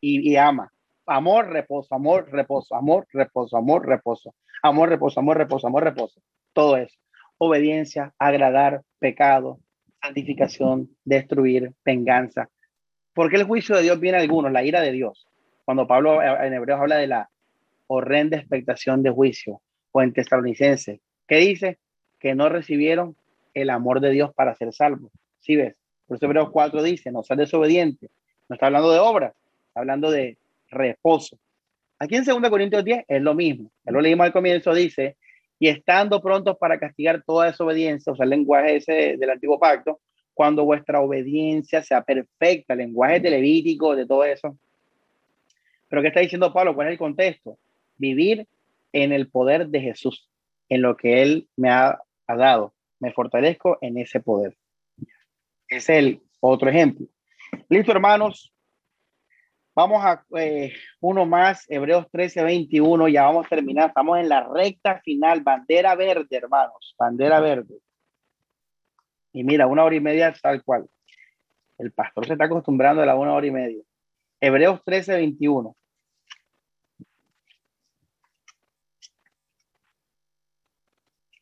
y ama amor, reposo, amor, reposo, amor, reposo, amor, reposo, amor, reposo, amor, reposo, amor, reposo. Todo eso. Obediencia, agradar, pecado, santificación, destruir, venganza. ¿Por qué el juicio de Dios viene a algunos? La ira de Dios. Cuando Pablo en Hebreos habla de la horrenda expectación de juicio, o en ¿qué dice? Que no recibieron el amor de Dios para ser salvos. ¿Sí ves? Por eso Hebreos 4 dice, no seas desobediente. No está hablando de obras, está hablando de reposo. Aquí en 2 Corintios 10 es lo mismo. Ya lo leímos al comienzo, dice, y estando prontos para castigar toda desobediencia, o sea, el lenguaje ese del antiguo pacto, cuando vuestra obediencia sea perfecta, el lenguaje de Levítico, de todo eso. Pero ¿qué está diciendo Pablo? ¿Cuál es el contexto? Vivir en el poder de Jesús, en lo que Él me ha, ha dado. Me fortalezco en ese poder. Es el otro ejemplo. Listo, hermanos. Vamos a eh, uno más, Hebreos 13, 21, ya vamos a terminar, estamos en la recta final, bandera verde, hermanos, bandera verde. Y mira, una hora y media tal cual. El pastor se está acostumbrando a la una hora y media. Hebreos 13, 21.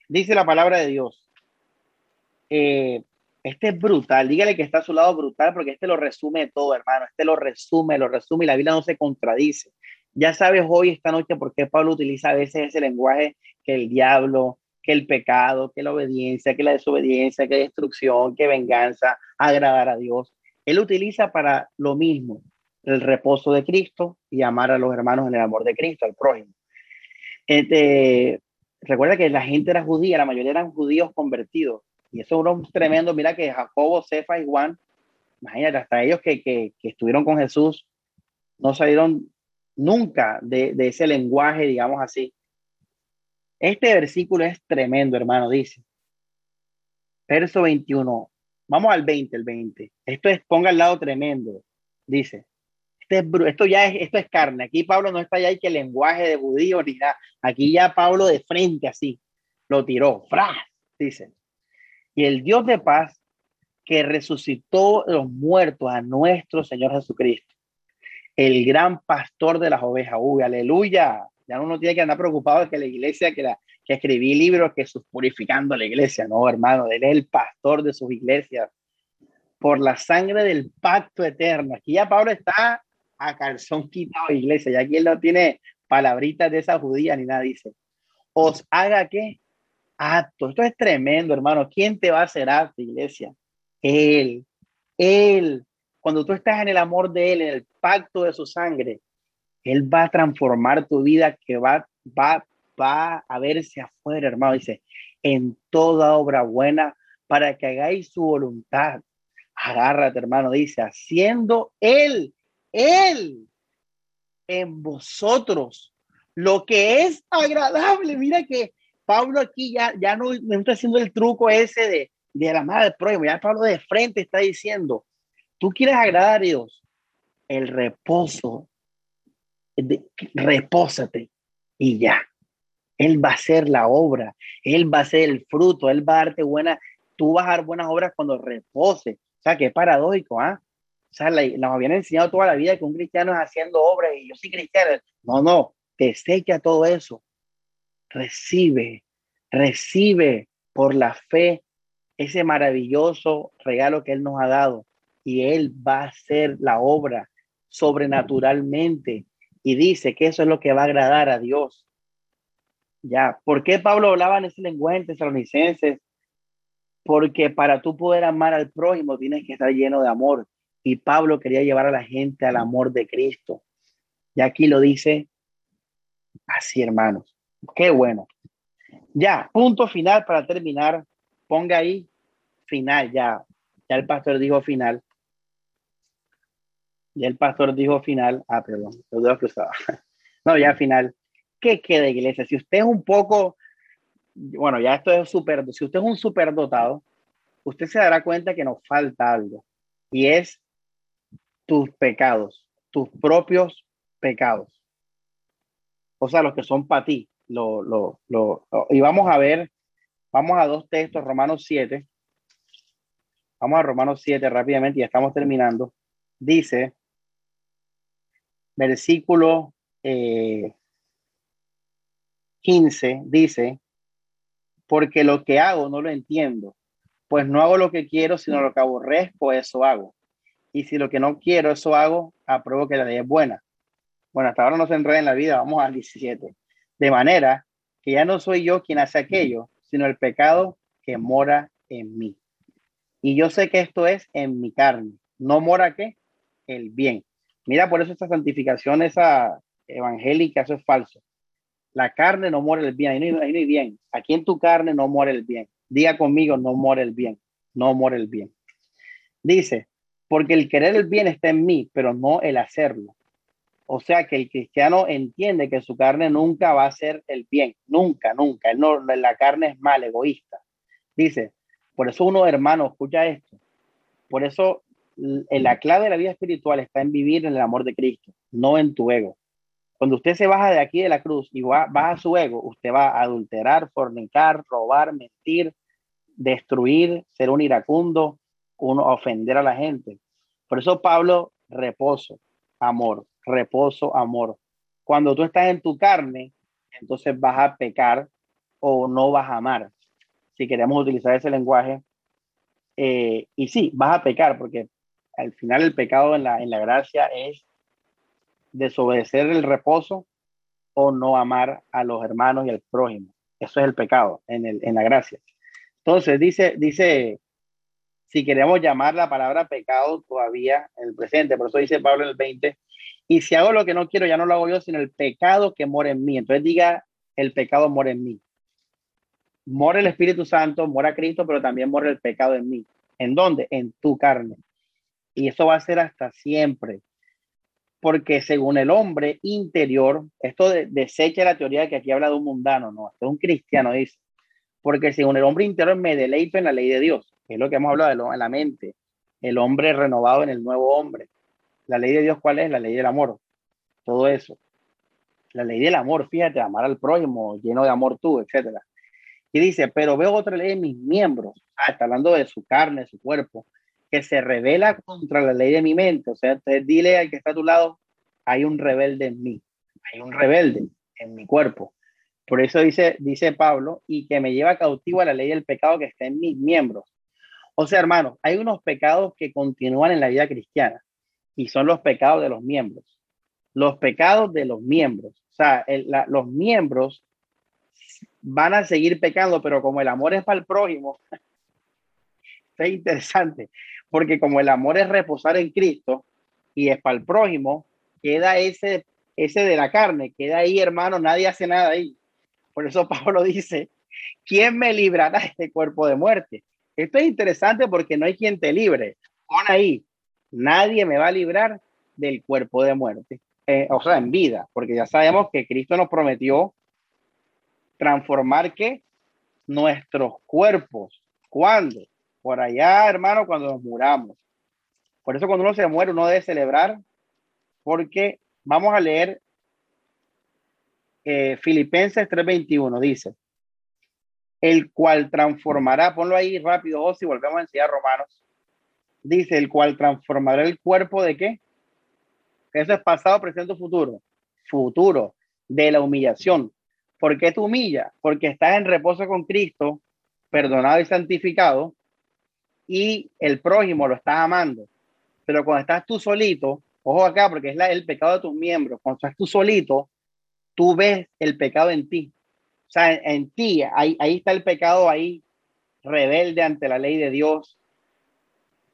Dice la palabra de Dios. Eh, este es brutal. Dígale que está a su lado brutal porque este lo resume todo, hermano. Este lo resume, lo resume y la Biblia no se contradice. Ya sabes hoy, esta noche, por qué Pablo utiliza a veces ese lenguaje que el diablo, que el pecado, que la obediencia, que la desobediencia, que destrucción, que venganza, agradar a Dios. Él utiliza para lo mismo el reposo de Cristo y amar a los hermanos en el amor de Cristo, al prójimo. Este, recuerda que la gente era judía, la mayoría eran judíos convertidos. Y eso es un tremendo, mira que Jacobo, Cefa y Juan, imagínate, hasta ellos que, que, que estuvieron con Jesús, no salieron nunca de, de, ese lenguaje, digamos así. Este versículo es tremendo, hermano, dice. Verso 21. Vamos al 20, el 20. Esto es, ponga al lado tremendo. Dice, este esto ya es, esto es carne. Aquí Pablo no está ya hay que lenguaje de judío ni nada. Aquí ya Pablo de frente así lo tiró. ¡Fra! Dice. Y el Dios de paz que resucitó los muertos a nuestro Señor Jesucristo, el gran pastor de las ovejas. Uy, aleluya. Ya uno tiene que andar preocupado de que la iglesia, que, la, que escribí libros que sus purificando la iglesia. No, hermano, él es el pastor de sus iglesias por la sangre del pacto eterno. Aquí ya Pablo está a calzón quitado, iglesia. Y aquí él no tiene palabritas de esa judía ni nada, dice. Os haga qué? Acto. Esto es tremendo, hermano. ¿Quién te va a hacer acto, iglesia? Él. Él. Cuando tú estás en el amor de Él, en el pacto de su sangre, Él va a transformar tu vida que va, va, va a verse afuera, hermano. Dice, en toda obra buena para que hagáis su voluntad. Agárrate, hermano. Dice, haciendo Él él en vosotros lo que es agradable. Mira que Pablo aquí ya, ya no, está haciendo el truco ese de, de la madre del prójimo. Ya Pablo de frente está diciendo, tú quieres agradar a Dios, el reposo, repósate y ya. Él va a hacer la obra, Él va a hacer el fruto, Él va a darte buena, tú vas a dar buenas obras cuando repose. O sea, que es paradójico, ¿ah? O sea, nos habían enseñado toda la vida que un cristiano es haciendo obras y yo soy cristiano. No, no, te a todo eso. Recibe, recibe por la fe ese maravilloso regalo que Él nos ha dado y Él va a hacer la obra sobrenaturalmente y dice que eso es lo que va a agradar a Dios. Ya, ¿por qué Pablo hablaba en ese lenguaje en Tesalonicenses? Porque para tú poder amar al prójimo tienes que estar lleno de amor. Y Pablo quería llevar a la gente al amor de Cristo. Y aquí lo dice así, hermanos. Qué bueno. Ya, punto final para terminar. Ponga ahí final, ya. Ya el pastor dijo final. Ya el pastor dijo final. Ah, perdón, lo No, ya final. ¿Qué queda, iglesia? Si usted es un poco, bueno, ya esto es súper, si usted es un superdotado, usted se dará cuenta que nos falta algo. Y es tus pecados, tus propios pecados. O sea, los que son para ti. Lo, lo, lo, y vamos a ver, vamos a dos textos, Romanos 7. Vamos a Romanos 7 rápidamente, ya estamos terminando. Dice, versículo 15, eh, dice, porque lo que hago no lo entiendo, pues no hago lo que quiero, sino lo que aborrezco, eso hago y si lo que no quiero, eso hago, apruebo que la ley es buena. Bueno, hasta ahora no se enreda en la vida, vamos al 17. De manera que ya no soy yo quien hace aquello, sino el pecado que mora en mí. Y yo sé que esto es en mi carne. ¿No mora qué? El bien. Mira, por eso esta santificación, esa evangélica, eso es falso. La carne no muere el bien, ahí no, ahí no hay bien. Aquí en tu carne no muere el bien. Diga conmigo, no muere el bien, no muere el bien. Dice, porque el querer el bien está en mí, pero no el hacerlo. O sea que el cristiano entiende que su carne nunca va a ser el bien, nunca, nunca. No, la carne es mal, egoísta. Dice, por eso uno hermano, escucha esto. Por eso la clave de la vida espiritual está en vivir en el amor de Cristo, no en tu ego. Cuando usted se baja de aquí de la cruz y va, va a su ego, usted va a adulterar, fornicar, robar, mentir, destruir, ser un iracundo, uno ofender a la gente. Por eso Pablo, reposo, amor, reposo, amor. Cuando tú estás en tu carne, entonces vas a pecar o no vas a amar. Si queremos utilizar ese lenguaje. Eh, y sí, vas a pecar, porque al final el pecado en la, en la gracia es desobedecer el reposo o no amar a los hermanos y al prójimo. Eso es el pecado en, el, en la gracia. Entonces, dice, dice, si queremos llamar la palabra pecado todavía en el presente, por eso dice Pablo en el 20, y si hago lo que no quiero, ya no lo hago yo, sino el pecado que mora en mí. Entonces diga, el pecado mora en mí. Mora el Espíritu Santo, mora Cristo, pero también mora el pecado en mí. ¿En dónde? En tu carne. Y eso va a ser hasta siempre. Porque según el hombre interior, esto desecha la teoría de que aquí habla de un mundano, no, es un cristiano, dice. Porque según el hombre interior me deleito en la ley de Dios, que es lo que hemos hablado de la mente, el hombre renovado en el nuevo hombre. La ley de Dios, ¿cuál es? La ley del amor. Todo eso. La ley del amor, fíjate, amar al prójimo, lleno de amor tú, etcétera. Y dice, pero veo otra ley en mis miembros. Ah, está hablando de su carne, su cuerpo, que se revela contra la ley de mi mente. O sea, entonces dile al que está a tu lado, hay un rebelde en mí, hay un rebelde en mi cuerpo. Por eso dice, dice Pablo, y que me lleva cautivo a la ley del pecado que está en mis miembros. O sea, hermanos, hay unos pecados que continúan en la vida cristiana y son los pecados de los miembros. Los pecados de los miembros. O sea, los miembros van a seguir pecando, pero como el amor es para el prójimo, es interesante, porque como el amor es reposar en Cristo y es para el prójimo, queda ese, ese de la carne, queda ahí, hermano, nadie hace nada ahí. Por eso Pablo dice, ¿quién me librará de este cuerpo de muerte? Esto es interesante porque no hay quien te libre. Pon ahí, nadie me va a librar del cuerpo de muerte, eh, o sea, en vida, porque ya sabemos que Cristo nos prometió transformar que nuestros cuerpos. ¿Cuándo? Por allá, hermano, cuando nos muramos. Por eso cuando uno se muere, uno debe celebrar, porque vamos a leer eh, Filipenses 3:21, dice, el cual transformará, ponlo ahí rápido, o si volvemos a enseñar Romanos, dice, el cual transformará el cuerpo de qué? Eso es pasado, presente, futuro. Futuro, de la humillación. ¿Por qué te humilla? Porque estás en reposo con Cristo, perdonado y santificado, y el prójimo lo estás amando. Pero cuando estás tú solito, ojo acá, porque es el pecado de tus miembros, cuando estás tú solito, tú ves el pecado en ti. O sea, en, en ti, ahí, ahí está el pecado ahí, rebelde ante la ley de Dios,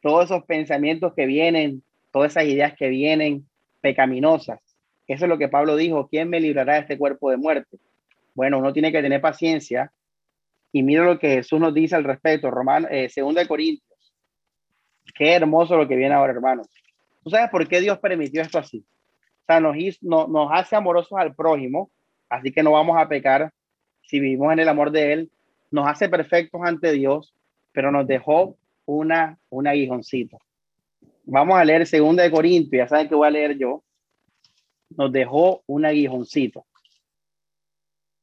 todos esos pensamientos que vienen, todas esas ideas que vienen pecaminosas. Eso es lo que Pablo dijo, ¿quién me librará de este cuerpo de muerte? Bueno, uno tiene que tener paciencia y mira lo que Jesús nos dice al respecto, Romano, eh, de Corintios. Qué hermoso lo que viene ahora, hermanos. ¿Tú sabes por qué Dios permitió esto así? O sea, nos hace amorosos al prójimo, así que no vamos a pecar si vivimos en el amor de Él. Nos hace perfectos ante Dios, pero nos dejó una, un aguijoncito. Vamos a leer segunda de Corintios, ya saben que voy a leer yo. Nos dejó un aguijoncito.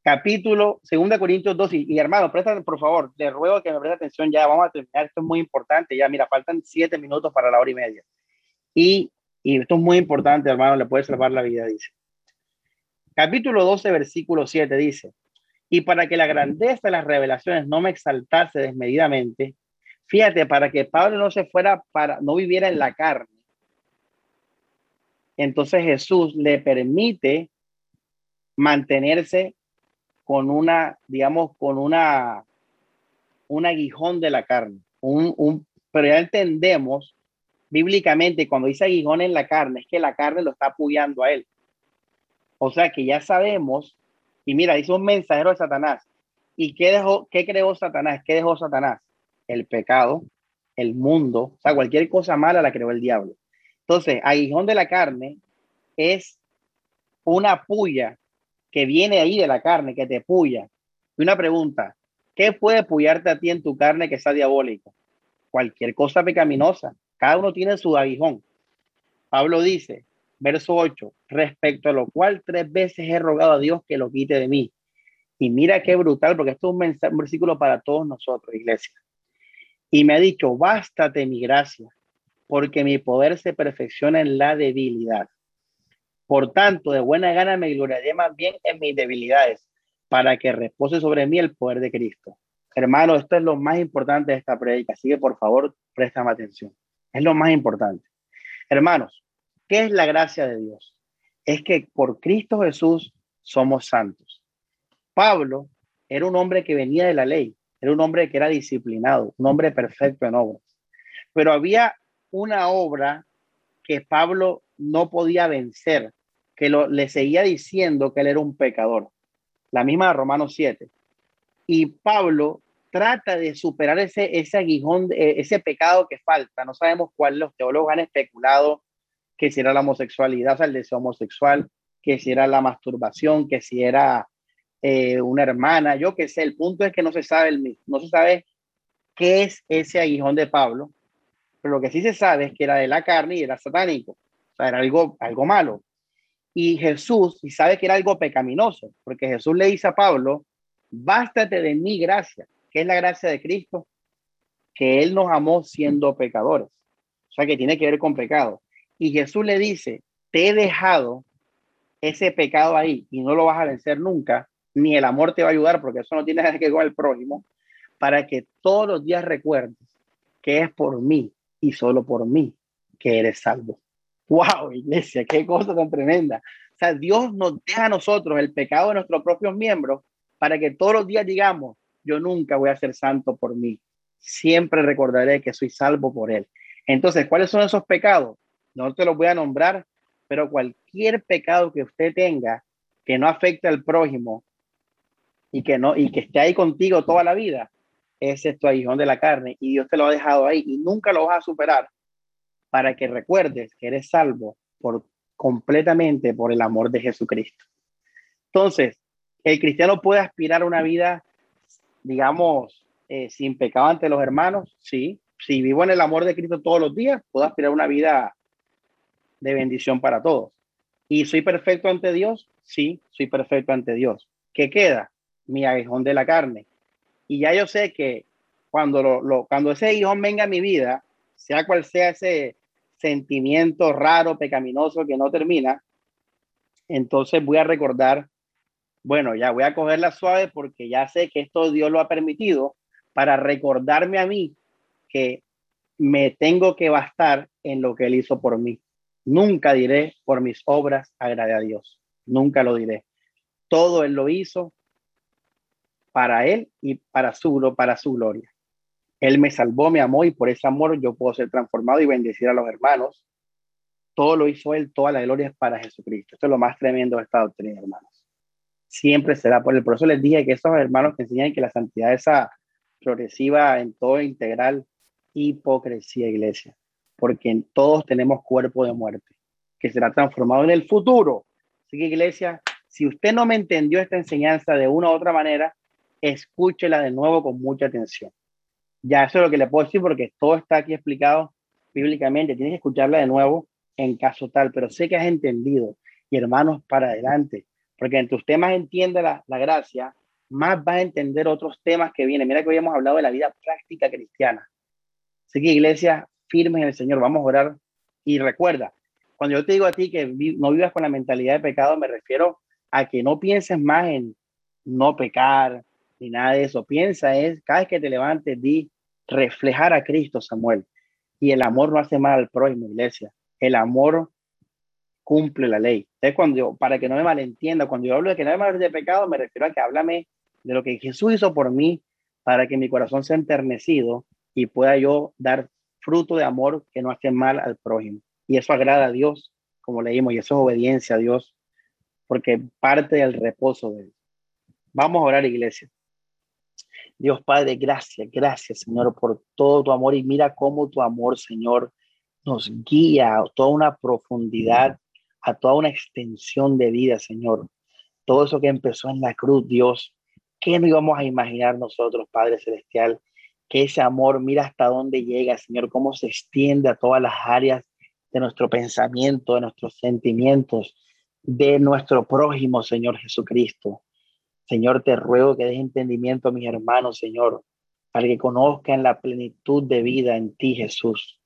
Capítulo segunda Corintios 2 y, hermano, presta por favor, le ruego que me preste atención ya, vamos a terminar, esto es muy importante, ya mira, faltan siete minutos para la hora y media. Y, y esto es muy importante, hermano, le puede salvar la vida, dice. Capítulo 12, versículo 7 dice, y para que la grandeza de las revelaciones no me exaltase desmedidamente, Fíjate, para que Pablo no se fuera, para no viviera en la carne. Entonces Jesús le permite mantenerse con una, digamos, con una, un aguijón de la carne. Un, un, pero ya entendemos bíblicamente cuando dice aguijón en la carne, es que la carne lo está apoyando a él. O sea que ya sabemos, y mira, dice un mensajero de Satanás. ¿Y qué dejó, qué creó Satanás? ¿Qué dejó Satanás? El pecado, el mundo, o sea, cualquier cosa mala la creó el diablo. Entonces, aguijón de la carne es una puya que viene ahí de la carne, que te puya. Y una pregunta, ¿qué puede puyarte a ti en tu carne que sea diabólico? Cualquier cosa pecaminosa. Cada uno tiene su aguijón. Pablo dice, verso 8, respecto a lo cual tres veces he rogado a Dios que lo quite de mí. Y mira qué brutal, porque esto es un, un versículo para todos nosotros, iglesia y me ha dicho, bástate mi gracia, porque mi poder se perfecciona en la debilidad. Por tanto, de buena gana me gloriaré más bien en mis debilidades, para que repose sobre mí el poder de Cristo. Hermano, esto es lo más importante de esta predica, así que por favor, préstame atención. Es lo más importante. Hermanos, ¿qué es la gracia de Dios? Es que por Cristo Jesús somos santos. Pablo era un hombre que venía de la ley, era un hombre que era disciplinado, un hombre perfecto en obras. Pero había una obra que Pablo no podía vencer, que lo, le seguía diciendo que él era un pecador. La misma de Romanos 7. Y Pablo trata de superar ese, aguijón, eh, ese pecado que falta. No sabemos cuál, los teólogos han especulado que si era la homosexualidad, o el deseo homosexual, que si era la masturbación, que si era eh, una hermana, yo qué sé, el punto es que no se sabe el no se sabe qué es ese aguijón de Pablo, pero lo que sí se sabe es que era de la carne y era satánico, o sea, era algo, algo malo. Y Jesús, y sabe que era algo pecaminoso, porque Jesús le dice a Pablo, bástate de mi gracia, que es la gracia de Cristo, que Él nos amó siendo pecadores, o sea, que tiene que ver con pecado. Y Jesús le dice, te he dejado ese pecado ahí y no lo vas a vencer nunca, ni el amor te va a ayudar, porque eso no tiene que ver con el prójimo, para que todos los días recuerdes que es por mí y solo por mí que eres salvo. ¡Wow, iglesia! ¡Qué cosa tan tremenda! O sea, Dios nos deja a nosotros el pecado de nuestros propios miembros para que todos los días digamos, yo nunca voy a ser santo por mí. Siempre recordaré que soy salvo por Él. Entonces, ¿cuáles son esos pecados? No te los voy a nombrar, pero cualquier pecado que usted tenga que no afecte al prójimo y que no y que esté ahí contigo toda la vida, ese es tu aguijón de la carne y Dios te lo ha dejado ahí y nunca lo vas a superar para que recuerdes que eres salvo por completamente por el amor de Jesucristo. Entonces, el cristiano puede aspirar a una vida, digamos, eh, sin pecado ante los hermanos, sí. Si vivo en el amor de Cristo todos los días, puedo aspirar a una vida de bendición para todos. ¿Y soy perfecto ante Dios? Sí, soy perfecto ante Dios. ¿Qué queda? Mi aguijón de la carne. Y ya yo sé que cuando, lo, cuando ese aguijón venga a mi vida, sea cual sea ese sentimiento raro, pecaminoso que no termina, entonces voy a recordar, bueno, ya voy a cogerla suave porque ya sé que esto Dios lo ha permitido para recordarme a mí que me tengo que bastar en lo que Él hizo por mí. Nunca diré por mis obras agrade a Dios. Nunca lo diré. Todo Él lo hizo para Él y para su, para su gloria. Él me salvó, me amó y por ese amor yo puedo ser transformado y bendecir a los hermanos. Todo lo hizo Él, toda la gloria es para Jesucristo. Esto es lo más tremendo de esta doctrina, hermanos. Siempre será por el. Por les dije que esos hermanos que enseñan que la santidad es progresiva en todo integral, hipocresía, iglesia porque todos tenemos cuerpo de muerte, que será transformado en el futuro. Así que iglesia, si usted no me entendió esta enseñanza de una u otra manera, escúchela de nuevo con mucha atención. Ya eso es lo que le puedo decir porque todo está aquí explicado bíblicamente. Tienes que escucharla de nuevo en caso tal, pero sé que has entendido. Y hermanos, para adelante, porque entre usted más entiende la, la gracia, más va a entender otros temas que vienen. Mira que hoy hemos hablado de la vida práctica cristiana. Así que iglesia, firmes en el Señor, vamos a orar. Y recuerda, cuando yo te digo a ti que no vivas con la mentalidad de pecado, me refiero a que no pienses más en no pecar ni nada de eso. Piensa es, cada vez que te levantes, di reflejar a Cristo, Samuel. Y el amor no hace mal al prójimo, iglesia. El amor cumple la ley. Entonces, cuando yo, para que no me malentienda, cuando yo hablo de que no hay de pecado, me refiero a que háblame de lo que Jesús hizo por mí para que mi corazón sea enternecido y pueda yo dar fruto de amor que no hace mal al prójimo. Y eso agrada a Dios, como leímos, y eso es obediencia a Dios, porque parte del reposo de Dios. Vamos a orar, iglesia. Dios Padre, gracias, gracias, Señor, por todo tu amor. Y mira cómo tu amor, Señor, nos guía a toda una profundidad, a toda una extensión de vida, Señor. Todo eso que empezó en la cruz, Dios, ¿qué no íbamos a imaginar nosotros, Padre Celestial? que ese amor mira hasta dónde llega, Señor, cómo se extiende a todas las áreas de nuestro pensamiento, de nuestros sentimientos, de nuestro prójimo, Señor Jesucristo. Señor, te ruego que des entendimiento a mis hermanos, Señor, para que conozcan la plenitud de vida en ti, Jesús.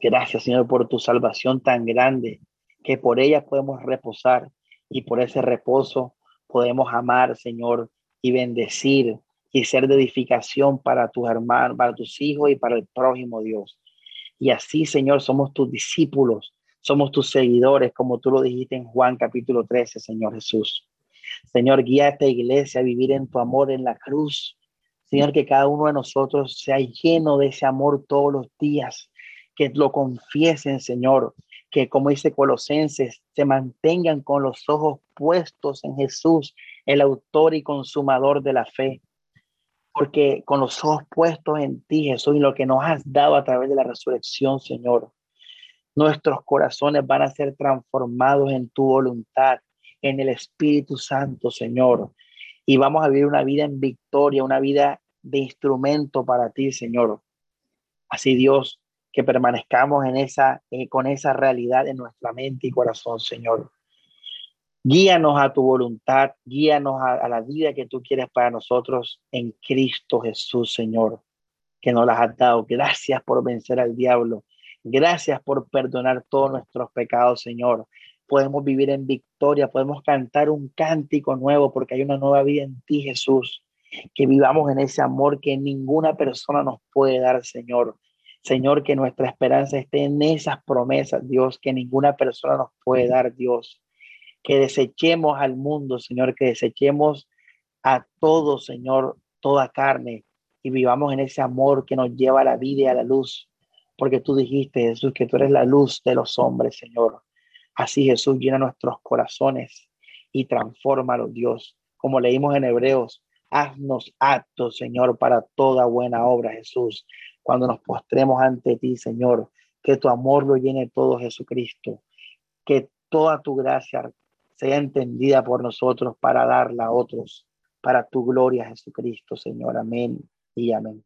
Gracias, Señor, por tu salvación tan grande, que por ella podemos reposar y por ese reposo podemos amar, Señor, y bendecir y ser de edificación para tus hermanos, para tus hijos y para el prójimo Dios. Y así, Señor, somos tus discípulos, somos tus seguidores, como tú lo dijiste en Juan capítulo 13, Señor Jesús. Señor, guía esta iglesia a vivir en tu amor en la cruz. Señor, que cada uno de nosotros sea lleno de ese amor todos los días, que lo confiesen, Señor, que como dice Colosenses, se mantengan con los ojos puestos en Jesús, el autor y consumador de la fe. Porque con los ojos puestos en ti, Jesús, y lo que nos has dado a través de la resurrección, Señor, nuestros corazones van a ser transformados en tu voluntad, en el Espíritu Santo, Señor. Y vamos a vivir una vida en victoria, una vida de instrumento para ti, Señor. Así, Dios, que permanezcamos en esa, eh, con esa realidad en nuestra mente y corazón, Señor. Guíanos a tu voluntad, guíanos a, a, la vida que tú quieres para nosotros en Cristo Jesús, Señor, que nos las has dado. Gracias por vencer al diablo. Gracias por perdonar todos nuestros pecados, Señor. Podemos vivir en victoria, podemos cantar un cántico nuevo porque hay una nueva vida en ti, Jesús. Que vivamos en ese amor que ninguna persona nos puede dar, Señor. Señor, que nuestra esperanza esté en esas promesas, Dios, que ninguna persona nos puede dar, Dios. Que desechemos al mundo, Señor, que desechemos a todo, Señor, toda carne y vivamos en ese amor que nos lleva a la vida y a la luz. Porque tú dijiste, Jesús, que tú eres la luz de los hombres, Señor. Así, Jesús, llena nuestros corazones y transfórmalos, Dios. Como leímos en Hebreos, haznos aptos, Señor, para toda buena obra, Jesús cuando nos postremos ante ti, Señor. Que tu amor lo llene todo, Jesucristo. Que toda tu gracia sea entendida por nosotros para darla a otros, para tu gloria, Jesucristo, Señor. Amén y amén.